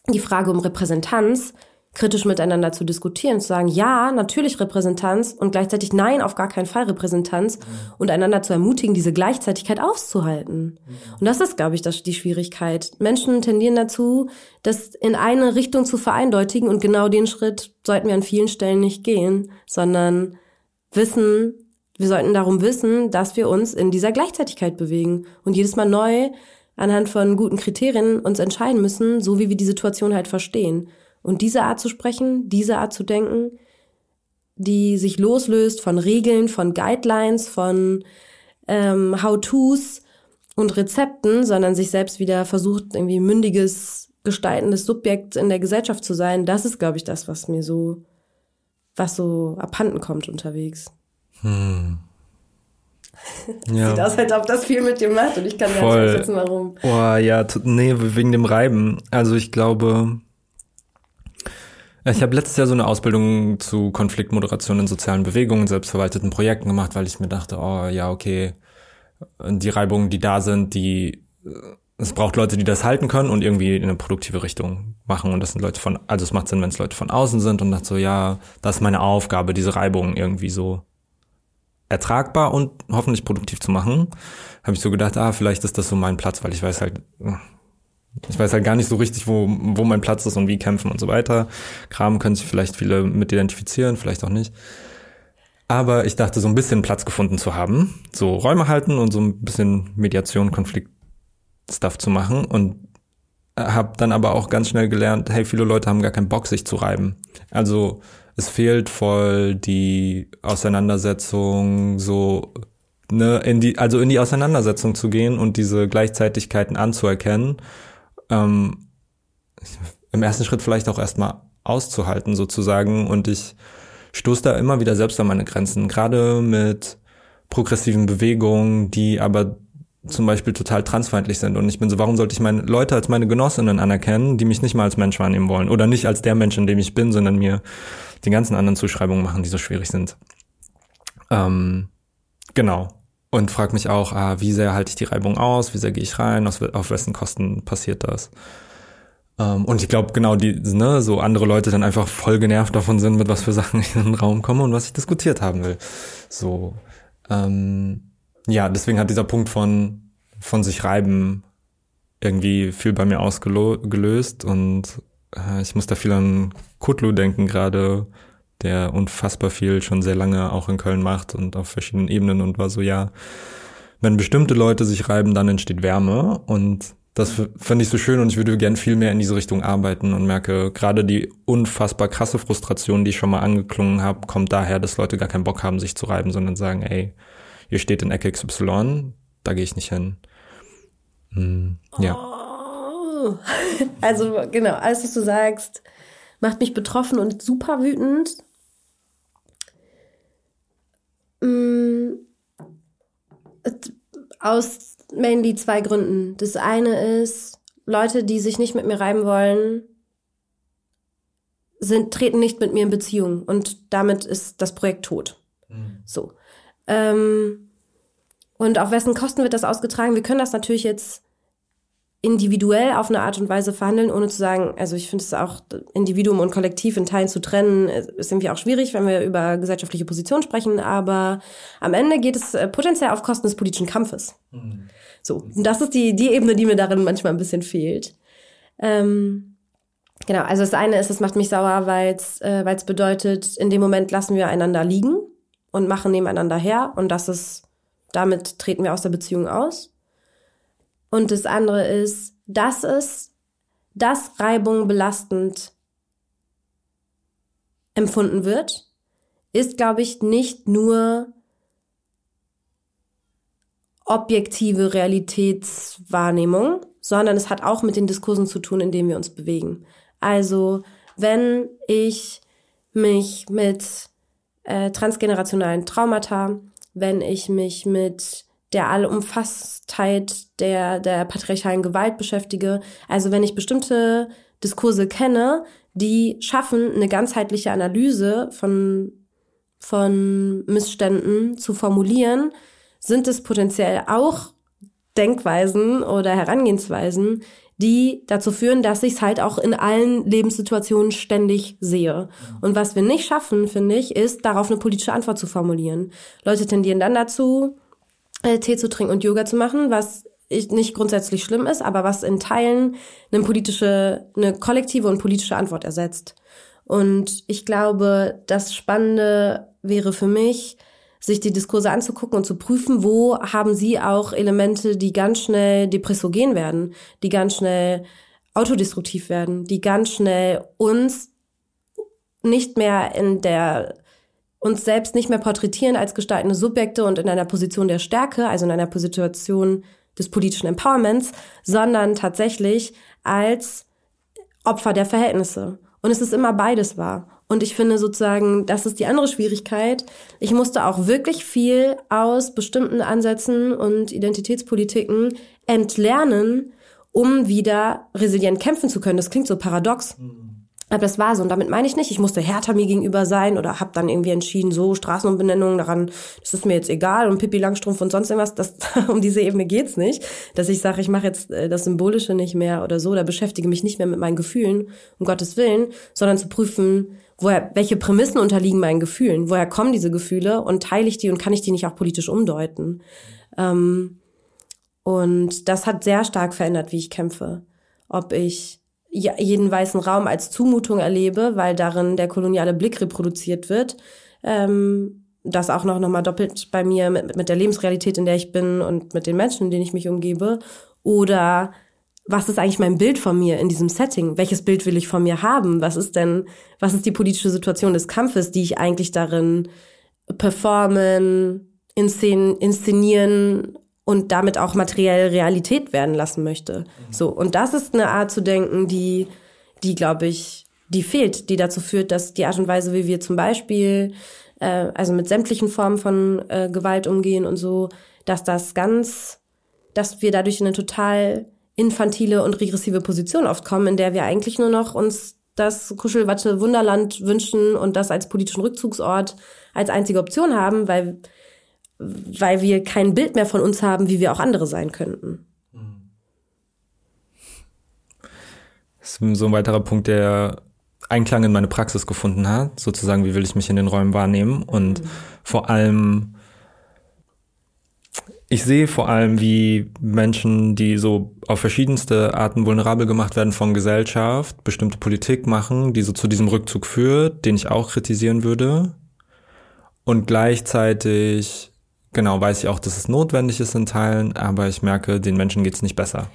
die Frage um Repräsentanz kritisch miteinander zu diskutieren, zu sagen, ja, natürlich Repräsentanz und gleichzeitig nein, auf gar keinen Fall Repräsentanz mhm. und einander zu ermutigen, diese Gleichzeitigkeit auszuhalten. Mhm. Und das ist, glaube ich, das, die Schwierigkeit. Menschen tendieren dazu, das in eine Richtung zu vereindeutigen und genau den Schritt sollten wir an vielen Stellen nicht gehen, sondern wissen, wir sollten darum wissen, dass wir uns in dieser Gleichzeitigkeit bewegen und jedes Mal neu anhand von guten Kriterien uns entscheiden müssen, so wie wir die Situation halt verstehen. Und diese Art zu sprechen, diese Art zu denken, die sich loslöst von Regeln, von Guidelines, von ähm, How-Tos und Rezepten, sondern sich selbst wieder versucht, irgendwie mündiges, gestaltendes Subjekt in der Gesellschaft zu sein, das ist, glaube ich, das, was mir so, was so abhanden kommt unterwegs. Hm. (laughs) Ja. Sieht aus, als ob das viel mit dir macht und ich kann gar nicht wissen, warum. Oh ja, nee, wegen dem Reiben. Also ich glaube, ich habe letztes Jahr so eine Ausbildung zu Konfliktmoderation in sozialen Bewegungen, selbstverwalteten Projekten gemacht, weil ich mir dachte, oh ja, okay, die Reibungen, die da sind, die es braucht Leute, die das halten können und irgendwie in eine produktive Richtung machen. Und das sind Leute von, also es macht Sinn, wenn es Leute von außen sind und dachte so, ja, das ist meine Aufgabe, diese Reibungen irgendwie so ertragbar und hoffentlich produktiv zu machen. Habe ich so gedacht, ah, vielleicht ist das so mein Platz, weil ich weiß halt, ich weiß halt gar nicht so richtig, wo, wo mein Platz ist und wie kämpfen und so weiter. Kram können sich vielleicht viele mit identifizieren, vielleicht auch nicht. Aber ich dachte, so ein bisschen Platz gefunden zu haben, so Räume halten und so ein bisschen Mediation, Konflikt-Stuff zu machen und habe dann aber auch ganz schnell gelernt, hey, viele Leute haben gar keinen Bock, sich zu reiben. Also es fehlt voll die Auseinandersetzung, so ne, in die, also in die Auseinandersetzung zu gehen und diese Gleichzeitigkeiten anzuerkennen ähm, im ersten Schritt vielleicht auch erstmal auszuhalten sozusagen. Und ich stoße da immer wieder selbst an meine Grenzen, gerade mit progressiven Bewegungen, die aber zum Beispiel total transfeindlich sind. Und ich bin so, warum sollte ich meine Leute als meine Genossinnen anerkennen, die mich nicht mal als Mensch wahrnehmen wollen? Oder nicht als der Mensch, in dem ich bin, sondern mir die ganzen anderen Zuschreibungen machen, die so schwierig sind. Ähm, genau und frage mich auch, ah, wie sehr halte ich die Reibung aus, wie sehr gehe ich rein, aus, auf wessen Kosten passiert das. Ähm, und ich glaube, genau die, ne, so andere Leute dann einfach voll genervt davon sind, mit was für Sachen (laughs) ich in den Raum komme und was ich diskutiert haben will. So, ähm, ja, deswegen hat dieser Punkt von, von sich reiben irgendwie viel bei mir ausgelöst und äh, ich muss da viel an Kutlu denken gerade, der unfassbar viel schon sehr lange auch in Köln macht und auf verschiedenen Ebenen und war so, ja, wenn bestimmte Leute sich reiben, dann entsteht Wärme und das finde ich so schön und ich würde gern viel mehr in diese Richtung arbeiten und merke, gerade die unfassbar krasse Frustration, die ich schon mal angeklungen habe, kommt daher, dass Leute gar keinen Bock haben, sich zu reiben, sondern sagen, ey, ihr steht in Ecke XY, da gehe ich nicht hin. Hm, ja. Oh. (laughs) Also genau, alles, was du sagst, macht mich betroffen und super wütend. Mm, aus mainly zwei Gründen. Das eine ist, Leute, die sich nicht mit mir reiben wollen, sind, treten nicht mit mir in Beziehung und damit ist das Projekt tot. Mhm. So. Ähm, und auf wessen Kosten wird das ausgetragen? Wir können das natürlich jetzt individuell auf eine Art und Weise verhandeln, ohne zu sagen, also ich finde es auch Individuum und Kollektiv in Teilen zu trennen, ist irgendwie auch schwierig, wenn wir über gesellschaftliche Position sprechen, aber am Ende geht es äh, potenziell auf Kosten des politischen Kampfes. Mhm. So, und das ist die, die Ebene, die mir darin manchmal ein bisschen fehlt. Ähm, genau, also das eine ist, es macht mich sauer, weil es äh, weil's bedeutet, in dem Moment lassen wir einander liegen und machen nebeneinander her und das ist, damit treten wir aus der Beziehung aus. Und das andere ist, dass es, dass Reibung belastend empfunden wird, ist, glaube ich, nicht nur objektive Realitätswahrnehmung, sondern es hat auch mit den Diskursen zu tun, in denen wir uns bewegen. Also, wenn ich mich mit äh, transgenerationalen Traumata, wenn ich mich mit der Allumfasstheit der, der patriarchalen Gewalt beschäftige. Also wenn ich bestimmte Diskurse kenne, die schaffen, eine ganzheitliche Analyse von, von Missständen zu formulieren, sind es potenziell auch Denkweisen oder Herangehensweisen, die dazu führen, dass ich es halt auch in allen Lebenssituationen ständig sehe. Und was wir nicht schaffen, finde ich, ist, darauf eine politische Antwort zu formulieren. Leute tendieren dann dazu, äh, Tee zu trinken und Yoga zu machen, was nicht grundsätzlich schlimm ist, aber was in Teilen eine politische, eine kollektive und politische Antwort ersetzt. Und ich glaube, das Spannende wäre für mich, sich die Diskurse anzugucken und zu prüfen, wo haben sie auch Elemente, die ganz schnell depressogen werden, die ganz schnell autodestruktiv werden, die ganz schnell uns nicht mehr in der uns selbst nicht mehr porträtieren als gestaltende Subjekte und in einer Position der Stärke, also in einer Position des politischen Empowerments, sondern tatsächlich als Opfer der Verhältnisse. Und es ist immer beides wahr. Und ich finde sozusagen, das ist die andere Schwierigkeit. Ich musste auch wirklich viel aus bestimmten Ansätzen und Identitätspolitiken entlernen, um wieder resilient kämpfen zu können. Das klingt so paradox. Mhm. Aber das war so. Und damit meine ich nicht, ich musste härter mir gegenüber sein oder habe dann irgendwie entschieden, so Straßenumbenennungen daran, das ist mir jetzt egal und Pippi Langstrumpf und sonst irgendwas. Das, (laughs) um diese Ebene geht's nicht. Dass ich sage, ich mache jetzt äh, das Symbolische nicht mehr oder so, oder beschäftige mich nicht mehr mit meinen Gefühlen, um Gottes Willen, sondern zu prüfen, woher, welche Prämissen unterliegen meinen Gefühlen, woher kommen diese Gefühle und teile ich die und kann ich die nicht auch politisch umdeuten. Ähm, und das hat sehr stark verändert, wie ich kämpfe. Ob ich jeden weißen Raum als Zumutung erlebe, weil darin der koloniale Blick reproduziert wird. Ähm, das auch noch, noch mal doppelt bei mir mit, mit der Lebensrealität, in der ich bin und mit den Menschen, in denen ich mich umgebe. Oder was ist eigentlich mein Bild von mir in diesem Setting? Welches Bild will ich von mir haben? Was ist denn, was ist die politische Situation des Kampfes, die ich eigentlich darin performen, inszen inszenieren und damit auch materiell Realität werden lassen möchte. Mhm. So. Und das ist eine Art zu denken, die, die glaube ich, die fehlt, die dazu führt, dass die Art und Weise, wie wir zum Beispiel, äh, also mit sämtlichen Formen von äh, Gewalt umgehen und so, dass das ganz, dass wir dadurch in eine total infantile und regressive Position oft kommen, in der wir eigentlich nur noch uns das Kuschelwatte Wunderland wünschen und das als politischen Rückzugsort als einzige Option haben, weil weil wir kein Bild mehr von uns haben, wie wir auch andere sein könnten. Das ist so ein weiterer Punkt, der Einklang in meine Praxis gefunden hat, sozusagen, wie will ich mich in den Räumen wahrnehmen und mhm. vor allem ich sehe vor allem, wie Menschen, die so auf verschiedenste Arten vulnerabel gemacht werden von Gesellschaft, bestimmte Politik machen, die so zu diesem Rückzug führt, den ich auch kritisieren würde. Und gleichzeitig Genau, weiß ich auch, dass es notwendig ist in Teilen, aber ich merke, den Menschen geht's nicht besser.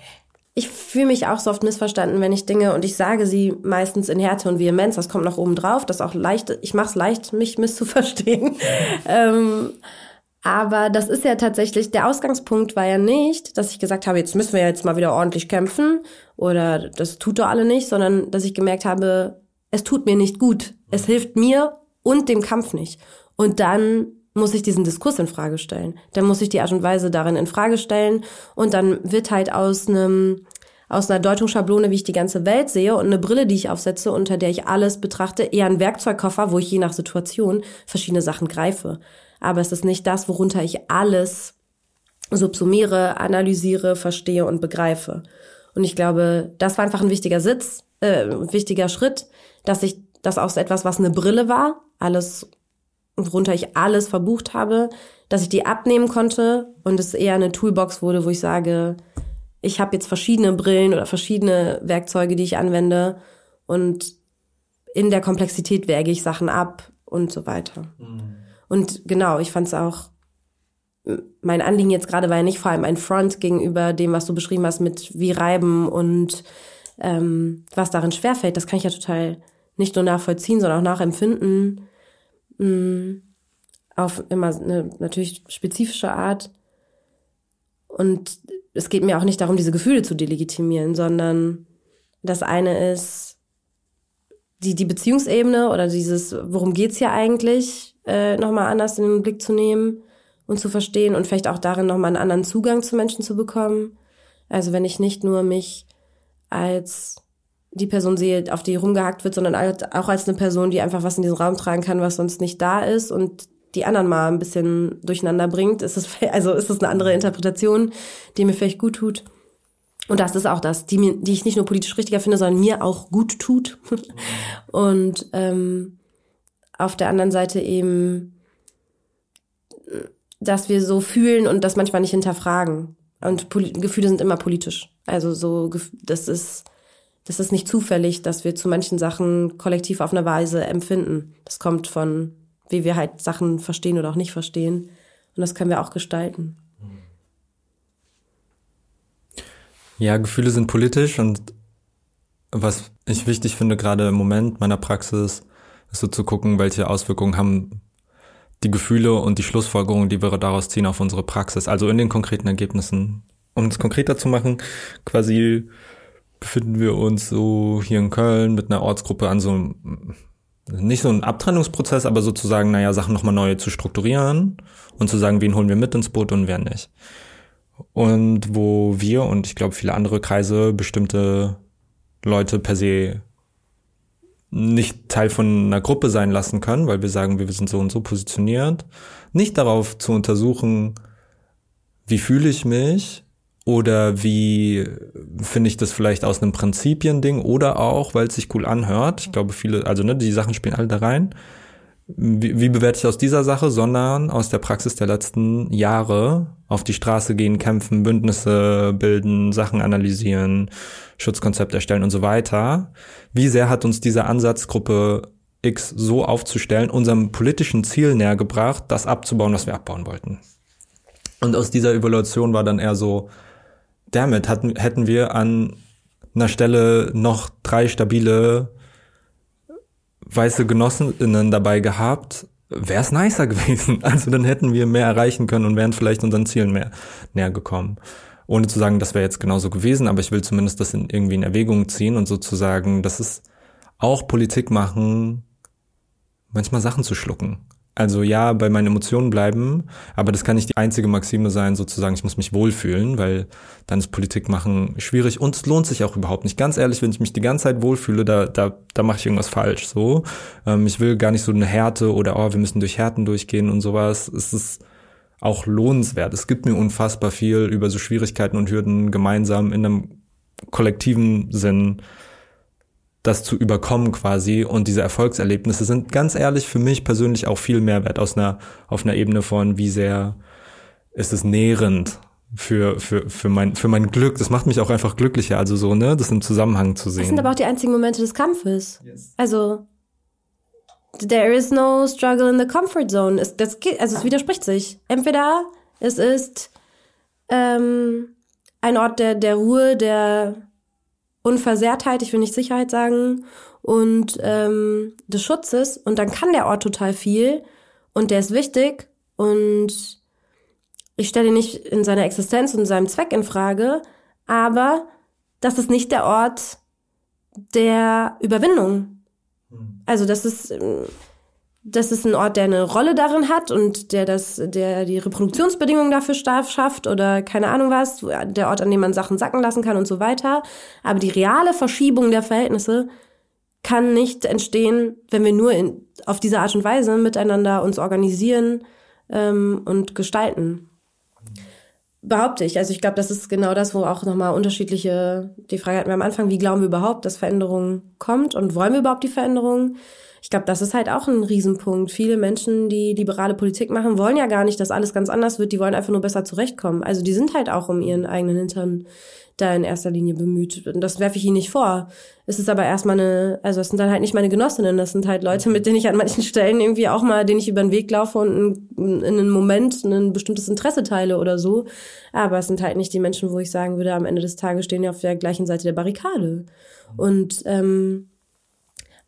Ich fühle mich auch so oft missverstanden, wenn ich Dinge und ich sage sie meistens in Härte und Vehemenz, das kommt noch oben drauf, das auch leicht, ich mache es leicht, mich misszuverstehen. (laughs) ähm, aber das ist ja tatsächlich, der Ausgangspunkt war ja nicht, dass ich gesagt habe, jetzt müssen wir jetzt mal wieder ordentlich kämpfen oder das tut doch alle nicht, sondern dass ich gemerkt habe, es tut mir nicht gut. Es hilft mir und dem Kampf nicht. Und dann muss ich diesen Diskurs in Frage stellen. Dann muss ich die Art und Weise darin in Frage stellen und dann wird halt aus einem aus einer Deutungsschablone, wie ich die ganze Welt sehe und eine Brille, die ich aufsetze, unter der ich alles betrachte, eher ein Werkzeugkoffer, wo ich je nach Situation verschiedene Sachen greife. Aber es ist nicht das, worunter ich alles subsumiere, analysiere, verstehe und begreife. Und ich glaube, das war einfach ein wichtiger Sitz, äh, wichtiger Schritt, dass ich das aus etwas, was eine Brille war, alles worunter ich alles verbucht habe, dass ich die abnehmen konnte und es eher eine Toolbox wurde, wo ich sage, ich habe jetzt verschiedene Brillen oder verschiedene Werkzeuge, die ich anwende und in der Komplexität wäge ich Sachen ab und so weiter. Mhm. Und genau, ich fand es auch, mein Anliegen jetzt gerade war ja nicht vor allem ein Front gegenüber dem, was du beschrieben hast mit wie reiben und ähm, was darin schwerfällt. Das kann ich ja total nicht nur nachvollziehen, sondern auch nachempfinden mh, auf immer eine natürlich spezifische Art. Und es geht mir auch nicht darum, diese Gefühle zu delegitimieren, sondern das eine ist die, die Beziehungsebene oder dieses, worum geht's hier eigentlich, äh, nochmal anders in den Blick zu nehmen und zu verstehen und vielleicht auch darin nochmal einen anderen Zugang zu Menschen zu bekommen. Also wenn ich nicht nur mich als die Person sehe, auf die rumgehackt wird, sondern auch als eine Person, die einfach was in diesen Raum tragen kann, was sonst nicht da ist und die anderen mal ein bisschen durcheinander bringt, ist (laughs) es, also ist es eine andere Interpretation, die mir vielleicht gut tut. Und das ist auch das, die, mir, die ich nicht nur politisch richtiger finde, sondern mir auch gut tut. (laughs) Und ähm, auf der anderen Seite eben, dass wir so fühlen und das manchmal nicht hinterfragen. Und Poli Gefühle sind immer politisch. Also so, das ist, das ist nicht zufällig, dass wir zu manchen Sachen kollektiv auf eine Weise empfinden. Das kommt von, wie wir halt Sachen verstehen oder auch nicht verstehen. Und das können wir auch gestalten. Ja, Gefühle sind politisch und was ich wichtig finde, gerade im Moment meiner Praxis, ist so zu gucken, welche Auswirkungen haben die Gefühle und die Schlussfolgerungen, die wir daraus ziehen auf unsere Praxis, also in den konkreten Ergebnissen. Um es konkreter zu machen, quasi befinden wir uns so hier in Köln mit einer Ortsgruppe an so nicht so ein Abtrennungsprozess, aber sozusagen, naja, Sachen nochmal neu zu strukturieren und zu sagen, wen holen wir mit ins Boot und wer nicht. Und wo wir und ich glaube viele andere Kreise bestimmte Leute per se nicht Teil von einer Gruppe sein lassen können, weil wir sagen, wir sind so und so positioniert, nicht darauf zu untersuchen, wie fühle ich mich oder wie finde ich das vielleicht aus einem Prinzipiending oder auch, weil es sich cool anhört. Ich glaube, viele, also ne, die Sachen spielen alle da rein wie, wie bewerte ich aus dieser Sache, sondern aus der Praxis der letzten Jahre auf die Straße gehen, kämpfen, Bündnisse bilden, Sachen analysieren, Schutzkonzept erstellen und so weiter. Wie sehr hat uns diese Ansatzgruppe X so aufzustellen, unserem politischen Ziel näher gebracht, das abzubauen, was wir abbauen wollten? Und aus dieser Evaluation war dann eher so, damit hatten, hätten wir an einer Stelle noch drei stabile weiße Genossinnen dabei gehabt, wäre es nicer (laughs) gewesen. Also dann hätten wir mehr erreichen können und wären vielleicht unseren Zielen mehr näher gekommen. Ohne zu sagen, das wäre jetzt genauso gewesen, aber ich will zumindest das in, irgendwie in Erwägung ziehen und sozusagen, das ist auch Politik machen, manchmal Sachen zu schlucken. Also ja, bei meinen Emotionen bleiben, aber das kann nicht die einzige Maxime sein, sozusagen, ich muss mich wohlfühlen, weil dann ist Politik machen schwierig und es lohnt sich auch überhaupt nicht. Ganz ehrlich, wenn ich mich die ganze Zeit wohlfühle, da, da, da mache ich irgendwas falsch. So, ähm, ich will gar nicht so eine Härte oder oh, wir müssen durch Härten durchgehen und sowas. Es ist auch lohnenswert. Es gibt mir unfassbar viel über so Schwierigkeiten und Hürden gemeinsam in einem kollektiven Sinn das zu überkommen quasi und diese Erfolgserlebnisse sind ganz ehrlich für mich persönlich auch viel mehr wert aus einer, auf einer Ebene von wie sehr ist es nährend für, für, für mein, für mein Glück. Das macht mich auch einfach glücklicher, also so, ne, das im Zusammenhang zu sehen. Das sind aber auch die einzigen Momente des Kampfes. Yes. Also, there is no struggle in the comfort zone. Es, das geht, also es widerspricht sich. Entweder es ist ähm, ein Ort der, der Ruhe, der Unversehrtheit, ich will nicht Sicherheit sagen, und ähm, des Schutzes. Und dann kann der Ort total viel und der ist wichtig und ich stelle ihn nicht in seiner Existenz und seinem Zweck in Frage, aber das ist nicht der Ort der Überwindung. Hm. Also das ist ähm, das ist ein Ort, der eine Rolle darin hat und der das, der die Reproduktionsbedingungen dafür schafft oder keine Ahnung was, der Ort, an dem man Sachen sacken lassen kann und so weiter. Aber die reale Verschiebung der Verhältnisse kann nicht entstehen, wenn wir nur in, auf diese Art und Weise miteinander uns organisieren ähm, und gestalten. Behaupte ich. Also ich glaube, das ist genau das, wo auch nochmal unterschiedliche, die Frage hatten wir am Anfang, wie glauben wir überhaupt, dass Veränderung kommt und wollen wir überhaupt die Veränderung? Ich glaube, das ist halt auch ein Riesenpunkt. Viele Menschen, die liberale Politik machen, wollen ja gar nicht, dass alles ganz anders wird. Die wollen einfach nur besser zurechtkommen. Also die sind halt auch um ihren eigenen Hintern da in erster Linie bemüht. Und das werfe ich ihnen nicht vor. Es ist aber erstmal eine, also es sind dann halt nicht meine Genossinnen, das sind halt Leute, mit denen ich an manchen Stellen irgendwie auch mal, denen ich über den Weg laufe und in, in einem Moment ein bestimmtes Interesse teile oder so. Aber es sind halt nicht die Menschen, wo ich sagen würde, am Ende des Tages stehen die auf der gleichen Seite der Barrikade. Und ähm,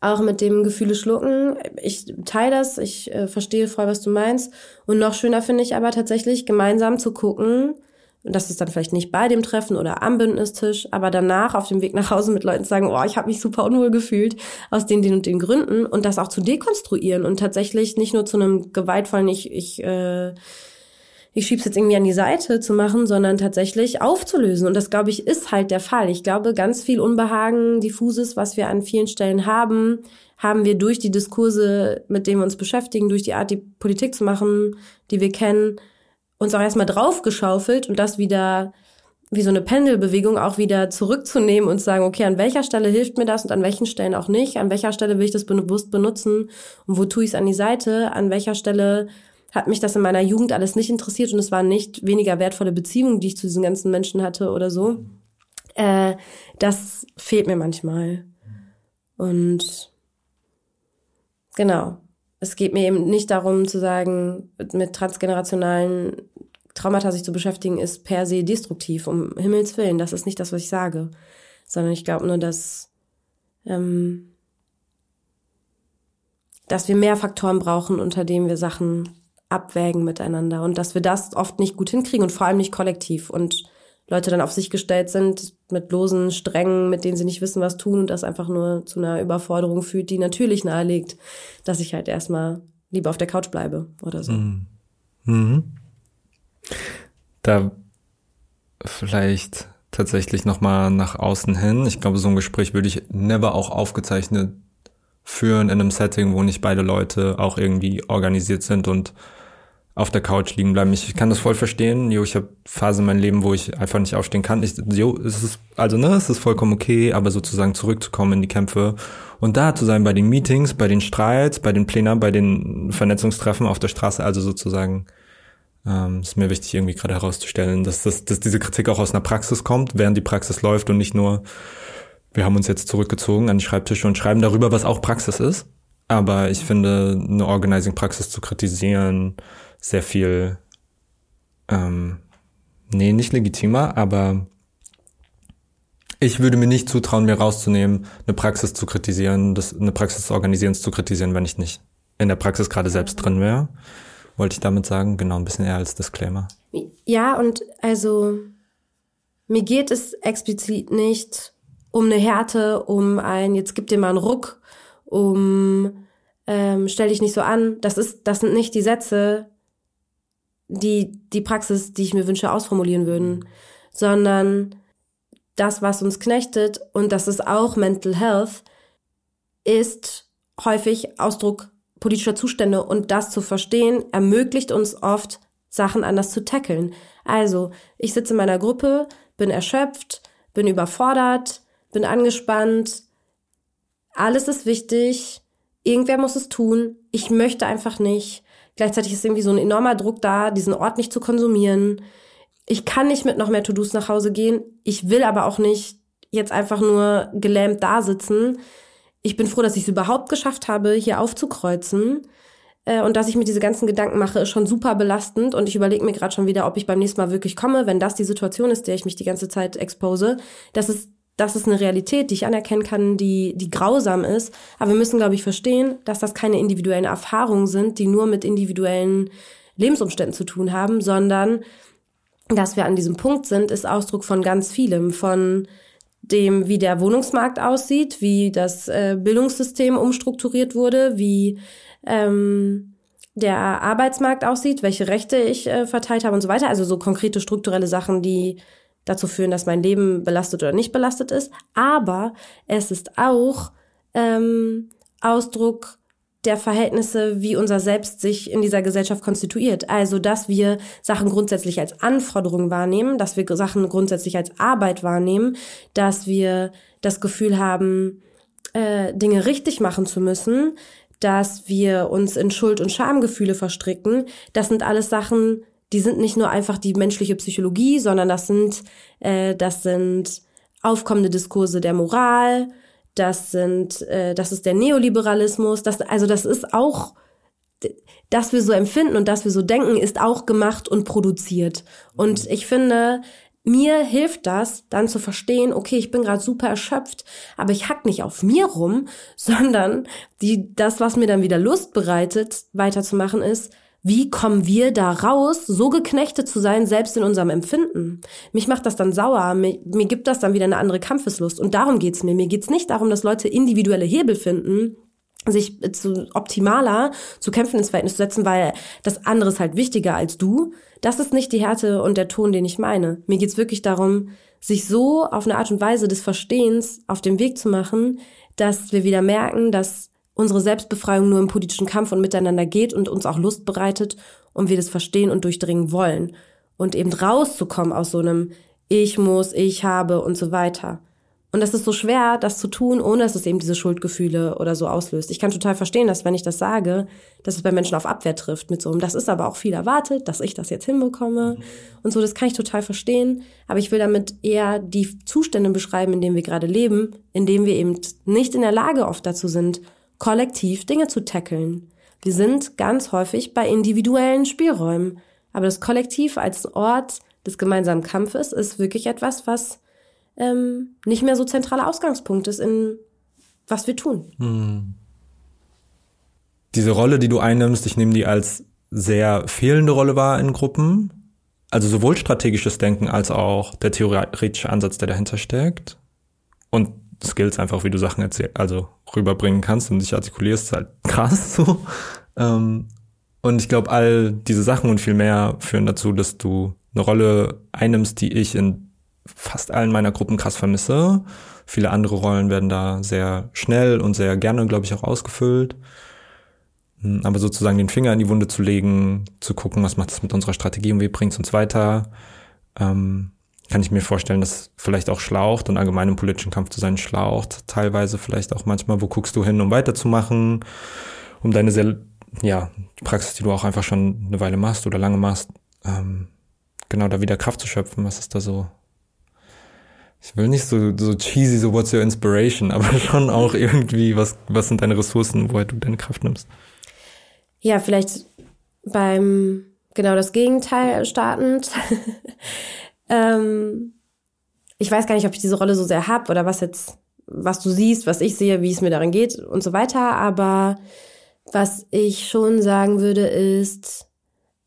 auch mit dem Gefühle schlucken. Ich teile das, ich äh, verstehe voll, was du meinst. Und noch schöner finde ich aber tatsächlich, gemeinsam zu gucken, und das ist dann vielleicht nicht bei dem Treffen oder am Bündnistisch, aber danach auf dem Weg nach Hause mit Leuten zu sagen, oh, ich habe mich super unwohl gefühlt aus den, den und den Gründen und das auch zu dekonstruieren und tatsächlich nicht nur zu einem gewaltvollen, ich, ich äh, ich schieb's jetzt irgendwie an die Seite zu machen, sondern tatsächlich aufzulösen. Und das, glaube ich, ist halt der Fall. Ich glaube, ganz viel Unbehagen, diffuses, was wir an vielen Stellen haben, haben wir durch die Diskurse, mit denen wir uns beschäftigen, durch die Art, die Politik zu machen, die wir kennen, uns auch erstmal draufgeschaufelt und das wieder wie so eine Pendelbewegung auch wieder zurückzunehmen und sagen, okay, an welcher Stelle hilft mir das und an welchen Stellen auch nicht, an welcher Stelle will ich das bewusst benutzen und wo tue ich es an die Seite, an welcher Stelle hat mich das in meiner Jugend alles nicht interessiert und es waren nicht weniger wertvolle Beziehungen, die ich zu diesen ganzen Menschen hatte oder so. Äh, das fehlt mir manchmal. Und genau, es geht mir eben nicht darum zu sagen, mit transgenerationalen Traumata sich zu beschäftigen, ist per se destruktiv, um Himmels Willen. Das ist nicht das, was ich sage. Sondern ich glaube nur, dass, ähm, dass wir mehr Faktoren brauchen, unter denen wir Sachen abwägen miteinander und dass wir das oft nicht gut hinkriegen und vor allem nicht kollektiv und Leute dann auf sich gestellt sind mit losen Strängen, mit denen sie nicht wissen, was tun und das einfach nur zu einer Überforderung führt, die natürlich nahelegt, dass ich halt erstmal lieber auf der Couch bleibe oder so. Mhm. Mhm. Da vielleicht tatsächlich nochmal nach außen hin. Ich glaube, so ein Gespräch würde ich never auch aufgezeichnet führen in einem Setting, wo nicht beide Leute auch irgendwie organisiert sind und auf der Couch liegen bleiben. Ich kann das voll verstehen. Jo, ich habe Phasen in meinem Leben, wo ich einfach nicht aufstehen kann. Ich, jo, es ist, also ne, es ist vollkommen okay, aber sozusagen zurückzukommen in die Kämpfe und da zu sein bei den Meetings, bei den Streits, bei den Plänen, bei den Vernetzungstreffen auf der Straße, also sozusagen ähm, ist mir wichtig, irgendwie gerade herauszustellen, dass, das, dass diese Kritik auch aus einer Praxis kommt, während die Praxis läuft und nicht nur, wir haben uns jetzt zurückgezogen an die Schreibtische und schreiben darüber, was auch Praxis ist. Aber ich finde, eine Organizing-Praxis zu kritisieren, sehr viel, ähm, nee, nicht legitimer, aber ich würde mir nicht zutrauen, mir rauszunehmen, eine Praxis zu kritisieren, das, eine Praxis des Organisierens zu kritisieren, wenn ich nicht in der Praxis gerade selbst drin wäre. Wollte ich damit sagen, genau, ein bisschen eher als Disclaimer. Ja, und also mir geht es explizit nicht um eine Härte, um ein, jetzt gib dir mal einen Ruck, um ähm, stell dich nicht so an. Das ist, das sind nicht die Sätze, die die Praxis, die ich mir wünsche, ausformulieren würden, sondern das, was uns knechtet, und das ist auch Mental Health, ist häufig Ausdruck politischer Zustände. Und das zu verstehen, ermöglicht uns oft, Sachen anders zu tackeln. Also, ich sitze in meiner Gruppe, bin erschöpft, bin überfordert, bin angespannt, alles ist wichtig, irgendwer muss es tun, ich möchte einfach nicht, Gleichzeitig ist irgendwie so ein enormer Druck da, diesen Ort nicht zu konsumieren. Ich kann nicht mit noch mehr To-Dos nach Hause gehen. Ich will aber auch nicht jetzt einfach nur gelähmt da sitzen. Ich bin froh, dass ich es überhaupt geschafft habe, hier aufzukreuzen. Äh, und dass ich mir diese ganzen Gedanken mache, ist schon super belastend. Und ich überlege mir gerade schon wieder, ob ich beim nächsten Mal wirklich komme, wenn das die Situation ist, der ich mich die ganze Zeit expose. Das ist das ist eine Realität, die ich anerkennen kann, die, die grausam ist. Aber wir müssen, glaube ich, verstehen, dass das keine individuellen Erfahrungen sind, die nur mit individuellen Lebensumständen zu tun haben, sondern dass wir an diesem Punkt sind, ist Ausdruck von ganz vielem, von dem, wie der Wohnungsmarkt aussieht, wie das äh, Bildungssystem umstrukturiert wurde, wie ähm, der Arbeitsmarkt aussieht, welche Rechte ich äh, verteilt habe und so weiter. Also so konkrete strukturelle Sachen, die dazu führen, dass mein Leben belastet oder nicht belastet ist. Aber es ist auch ähm, Ausdruck der Verhältnisse, wie unser Selbst sich in dieser Gesellschaft konstituiert. Also, dass wir Sachen grundsätzlich als Anforderung wahrnehmen, dass wir Sachen grundsätzlich als Arbeit wahrnehmen, dass wir das Gefühl haben, äh, Dinge richtig machen zu müssen, dass wir uns in Schuld- und Schamgefühle verstricken. Das sind alles Sachen, die sind nicht nur einfach die menschliche Psychologie, sondern das sind, äh, das sind aufkommende Diskurse der Moral, das sind, äh, das ist der Neoliberalismus, das, also das ist auch, dass wir so empfinden und dass wir so denken, ist auch gemacht und produziert. Und ich finde, mir hilft das, dann zu verstehen, okay, ich bin gerade super erschöpft, aber ich hack nicht auf mir rum, (laughs) sondern die, das, was mir dann wieder Lust bereitet, weiterzumachen, ist, wie kommen wir da raus, so geknechtet zu sein, selbst in unserem Empfinden? Mich macht das dann sauer, mir, mir gibt das dann wieder eine andere Kampfeslust. Und darum geht's mir. Mir geht's nicht darum, dass Leute individuelle Hebel finden, sich zu optimaler zu kämpfen ins Verhältnis zu setzen, weil das andere ist halt wichtiger als du. Das ist nicht die Härte und der Ton, den ich meine. Mir geht's wirklich darum, sich so auf eine Art und Weise des Verstehens auf den Weg zu machen, dass wir wieder merken, dass unsere Selbstbefreiung nur im politischen Kampf und miteinander geht und uns auch Lust bereitet und wir das verstehen und durchdringen wollen. Und eben rauszukommen aus so einem Ich muss, ich habe und so weiter. Und das ist so schwer, das zu tun, ohne dass es eben diese Schuldgefühle oder so auslöst. Ich kann total verstehen, dass wenn ich das sage, dass es bei Menschen auf Abwehr trifft mit so einem, das ist aber auch viel erwartet, dass ich das jetzt hinbekomme mhm. und so, das kann ich total verstehen. Aber ich will damit eher die Zustände beschreiben, in denen wir gerade leben, in denen wir eben nicht in der Lage oft dazu sind, kollektiv Dinge zu tackeln. Wir sind ganz häufig bei individuellen Spielräumen. Aber das Kollektiv als Ort des gemeinsamen Kampfes ist wirklich etwas, was ähm, nicht mehr so zentraler Ausgangspunkt ist in was wir tun. Hm. Diese Rolle, die du einnimmst, ich nehme die als sehr fehlende Rolle wahr in Gruppen. Also sowohl strategisches Denken als auch der theoretische Ansatz, der dahinter steckt. Und Skills einfach, wie du Sachen erzähl also rüberbringen kannst und dich artikulierst, ist halt krass so. Ähm, und ich glaube, all diese Sachen und viel mehr führen dazu, dass du eine Rolle einnimmst, die ich in fast allen meiner Gruppen krass vermisse. Viele andere Rollen werden da sehr schnell und sehr gerne, glaube ich, auch ausgefüllt. Hm, aber sozusagen den Finger in die Wunde zu legen, zu gucken, was macht das mit unserer Strategie und wie bringt es uns weiter, ähm, kann ich mir vorstellen, dass vielleicht auch schlaucht und allgemein im politischen Kampf zu sein schlaucht. Teilweise vielleicht auch manchmal, wo guckst du hin, um weiterzumachen, um deine sehr, ja, Praxis, die du auch einfach schon eine Weile machst oder lange machst, ähm, genau da wieder Kraft zu schöpfen. Was ist da so ich will nicht so, so cheesy, so what's your inspiration, (laughs) aber schon auch irgendwie, was, was sind deine Ressourcen, woher du deine Kraft nimmst? Ja, vielleicht beim genau das Gegenteil startend. (laughs) ähm, ich weiß gar nicht, ob ich diese Rolle so sehr hab oder was jetzt, was du siehst, was ich sehe, wie es mir darin geht und so weiter. Aber was ich schon sagen würde, ist,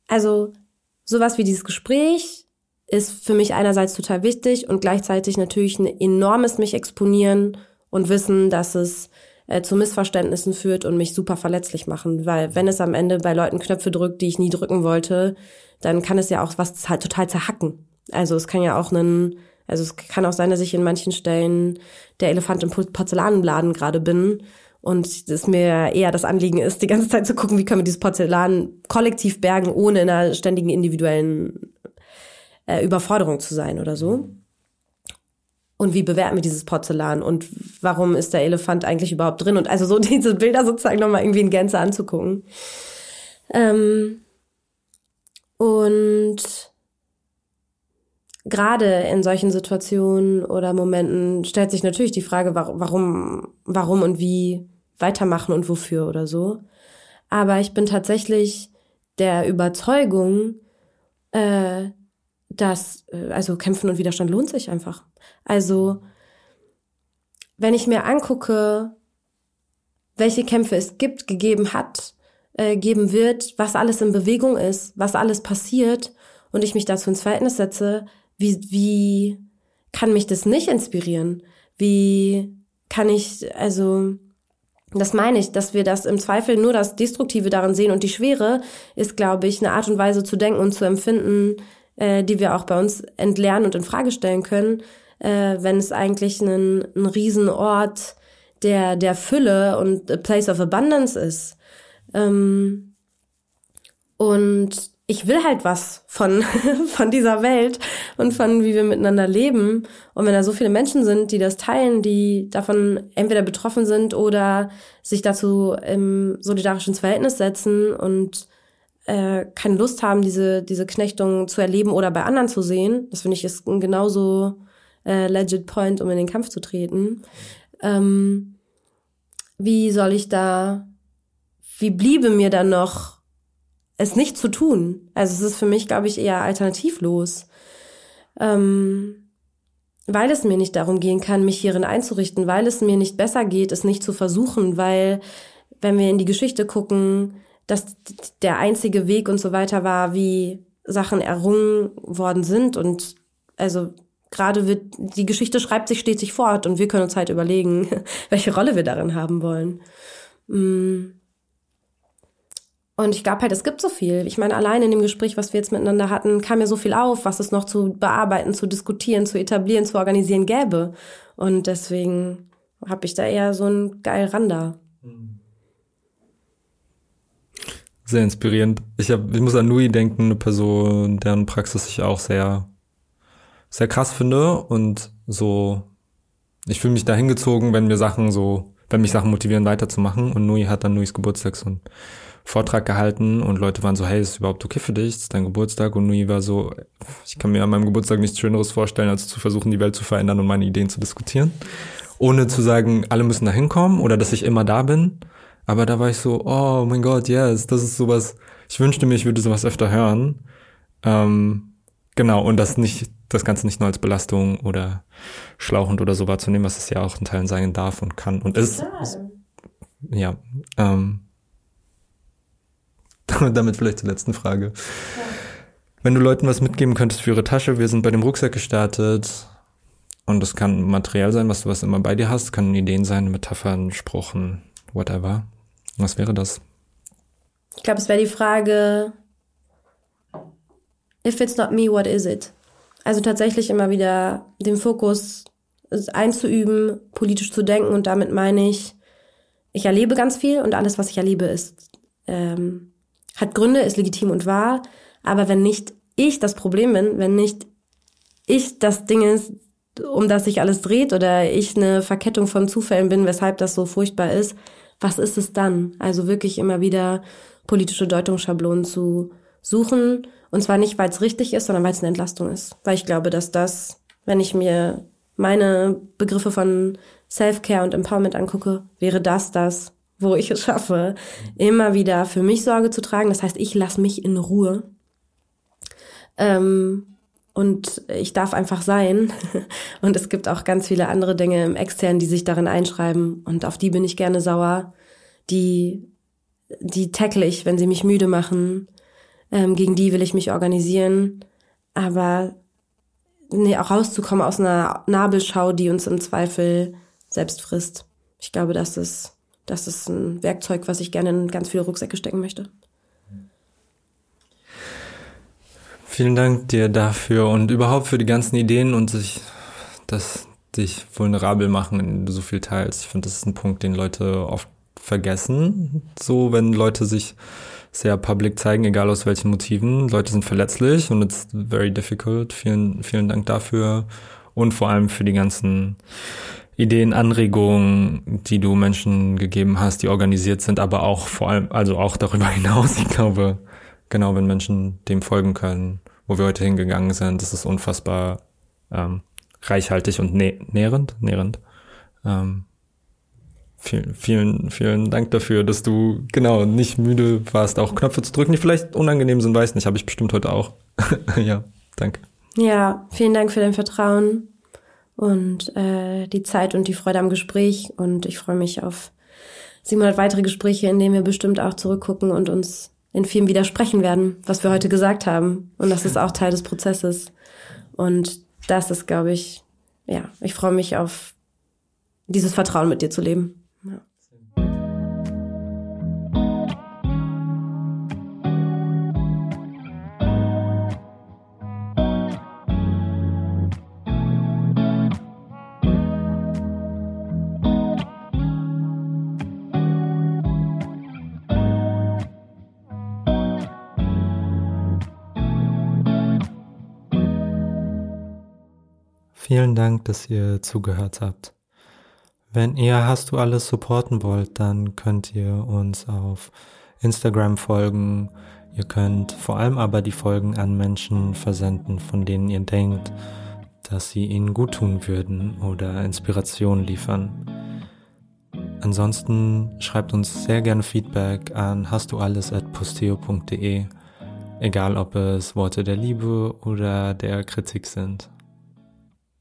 also sowas wie dieses Gespräch ist für mich einerseits total wichtig und gleichzeitig natürlich ein enormes mich exponieren und wissen, dass es äh, zu Missverständnissen führt und mich super verletzlich machen. Weil wenn es am Ende bei Leuten Knöpfe drückt, die ich nie drücken wollte, dann kann es ja auch was halt total zerhacken. Also es kann ja auch einen, also es kann auch sein, dass ich in manchen Stellen der Elefant im Porzellanladen gerade bin und es mir eher das Anliegen ist, die ganze Zeit zu gucken, wie können wir dieses Porzellan kollektiv bergen, ohne in einer ständigen individuellen äh, Überforderung zu sein oder so. Und wie bewerten wir dieses Porzellan und warum ist der Elefant eigentlich überhaupt drin? Und also so (laughs) diese Bilder sozusagen nochmal irgendwie in Gänze anzugucken. Ähm, und gerade in solchen Situationen oder Momenten stellt sich natürlich die Frage, warum, warum und wie weitermachen und wofür oder so. Aber ich bin tatsächlich der Überzeugung, äh, dass, äh, also Kämpfen und Widerstand lohnt sich einfach. Also, wenn ich mir angucke, welche Kämpfe es gibt, gegeben hat, äh, geben wird, was alles in Bewegung ist, was alles passiert und ich mich dazu ins Verhältnis setze, wie, wie kann mich das nicht inspirieren? Wie kann ich, also, das meine ich, dass wir das im Zweifel nur das Destruktive darin sehen und die Schwere ist, glaube ich, eine Art und Weise zu denken und zu empfinden, äh, die wir auch bei uns entlernen und in Frage stellen können, äh, wenn es eigentlich ein, ein Riesenort der, der Fülle und a place of abundance ist. Ähm, und ich will halt was von, (laughs) von dieser Welt und von wie wir miteinander leben. Und wenn da so viele Menschen sind, die das teilen, die davon entweder betroffen sind oder sich dazu im solidarischen Verhältnis setzen und äh, keine Lust haben, diese, diese Knechtung zu erleben oder bei anderen zu sehen. Das finde ich ist ein genauso äh, legit point, um in den Kampf zu treten. Ähm, wie soll ich da, wie bliebe mir dann noch es nicht zu tun? Also es ist für mich, glaube ich, eher alternativlos. Ähm, weil es mir nicht darum gehen kann, mich hierin einzurichten, weil es mir nicht besser geht, es nicht zu versuchen, weil wenn wir in die Geschichte gucken, dass der einzige Weg und so weiter war, wie Sachen errungen worden sind. Und also gerade wird, die Geschichte schreibt sich stetig fort und wir können uns halt überlegen, (laughs) welche Rolle wir darin haben wollen. Und ich glaube halt, es gibt so viel. Ich meine, allein in dem Gespräch, was wir jetzt miteinander hatten, kam mir so viel auf, was es noch zu bearbeiten, zu diskutieren, zu etablieren, zu organisieren gäbe. Und deswegen habe ich da eher so ein geil Rander. sehr inspirierend. Ich, hab, ich muss an Nui denken, eine Person, deren Praxis ich auch sehr, sehr krass finde und so, ich fühle mich da hingezogen, wenn mir Sachen so, wenn mich Sachen motivieren, weiterzumachen. Und Nui hat dann Nuis Geburtstag einen Vortrag gehalten und Leute waren so, hey, ist es überhaupt okay für dich? Ist dein Geburtstag? Und Nui war so, ich kann mir an meinem Geburtstag nichts Schöneres vorstellen, als zu versuchen, die Welt zu verändern und meine Ideen zu diskutieren. Ohne zu sagen, alle müssen da hinkommen oder dass ich immer da bin, aber da war ich so, oh mein Gott, yes, das ist sowas, ich wünschte mir, ich würde sowas öfter hören. Ähm, genau, und das nicht, das Ganze nicht nur als Belastung oder schlauchend oder so wahrzunehmen, was es ja auch in Teilen sein darf und kann und ist. Ja. Ähm, (laughs) damit vielleicht zur letzten Frage. Ja. Wenn du Leuten was mitgeben könntest für ihre Tasche, wir sind bei dem Rucksack gestartet. Und das kann Material sein, was du was immer bei dir hast, kann Ideen sein, Metaphern, Spruchen, whatever. Was wäre das? Ich glaube, es wäre die Frage, if it's not me, what is it? Also tatsächlich immer wieder den Fokus einzuüben, politisch zu denken und damit meine ich, ich erlebe ganz viel und alles, was ich erlebe, ist ähm, hat Gründe, ist legitim und wahr. Aber wenn nicht ich das Problem bin, wenn nicht ich das Ding ist, um das sich alles dreht oder ich eine Verkettung von Zufällen bin, weshalb das so furchtbar ist, was ist es dann? Also wirklich immer wieder politische Deutungsschablonen zu suchen. Und zwar nicht, weil es richtig ist, sondern weil es eine Entlastung ist. Weil ich glaube, dass das, wenn ich mir meine Begriffe von Self-Care und Empowerment angucke, wäre das das, wo ich es schaffe, immer wieder für mich Sorge zu tragen. Das heißt, ich lasse mich in Ruhe. Ähm, und ich darf einfach sein. (laughs) Und es gibt auch ganz viele andere Dinge im Externen, die sich darin einschreiben. Und auf die bin ich gerne sauer. Die, die tackle ich, wenn sie mich müde machen. Ähm, gegen die will ich mich organisieren. Aber nee, auch rauszukommen aus einer Nabelschau, die uns im Zweifel selbst frisst. Ich glaube, das ist, das ist ein Werkzeug, was ich gerne in ganz viele Rucksäcke stecken möchte. Vielen Dank dir dafür und überhaupt für die ganzen Ideen und sich das dich vulnerabel machen, in so viel teils. Ich finde, das ist ein Punkt, den Leute oft vergessen. So, wenn Leute sich sehr public zeigen, egal aus welchen Motiven. Leute sind verletzlich und it's very difficult. Vielen, vielen Dank dafür und vor allem für die ganzen Ideen, Anregungen, die du Menschen gegeben hast, die organisiert sind, aber auch vor allem, also auch darüber (laughs) hinaus. Ich glaube, genau, wenn Menschen dem folgen können, wo wir heute hingegangen sind, das ist unfassbar ähm, reichhaltig und nä nährend, nährend. Ähm, vielen, vielen, vielen Dank dafür, dass du genau nicht müde warst, auch Knöpfe zu drücken, die vielleicht unangenehm sind, weiß nicht, habe ich bestimmt heute auch. (laughs) ja, danke. Ja, vielen Dank für dein Vertrauen und äh, die Zeit und die Freude am Gespräch und ich freue mich auf 700 weitere Gespräche, in denen wir bestimmt auch zurückgucken und uns in vielen widersprechen werden, was wir heute gesagt haben. Und das ist auch Teil des Prozesses. Und das ist, glaube ich, ja, ich freue mich auf dieses Vertrauen mit dir zu leben. Vielen Dank, dass ihr zugehört habt. Wenn ihr Hast du alles supporten wollt, dann könnt ihr uns auf Instagram folgen. Ihr könnt vor allem aber die Folgen an Menschen versenden, von denen ihr denkt, dass sie ihnen gut tun würden oder Inspiration liefern. Ansonsten schreibt uns sehr gerne Feedback an hast du alles at posteo.de, egal ob es Worte der Liebe oder der Kritik sind.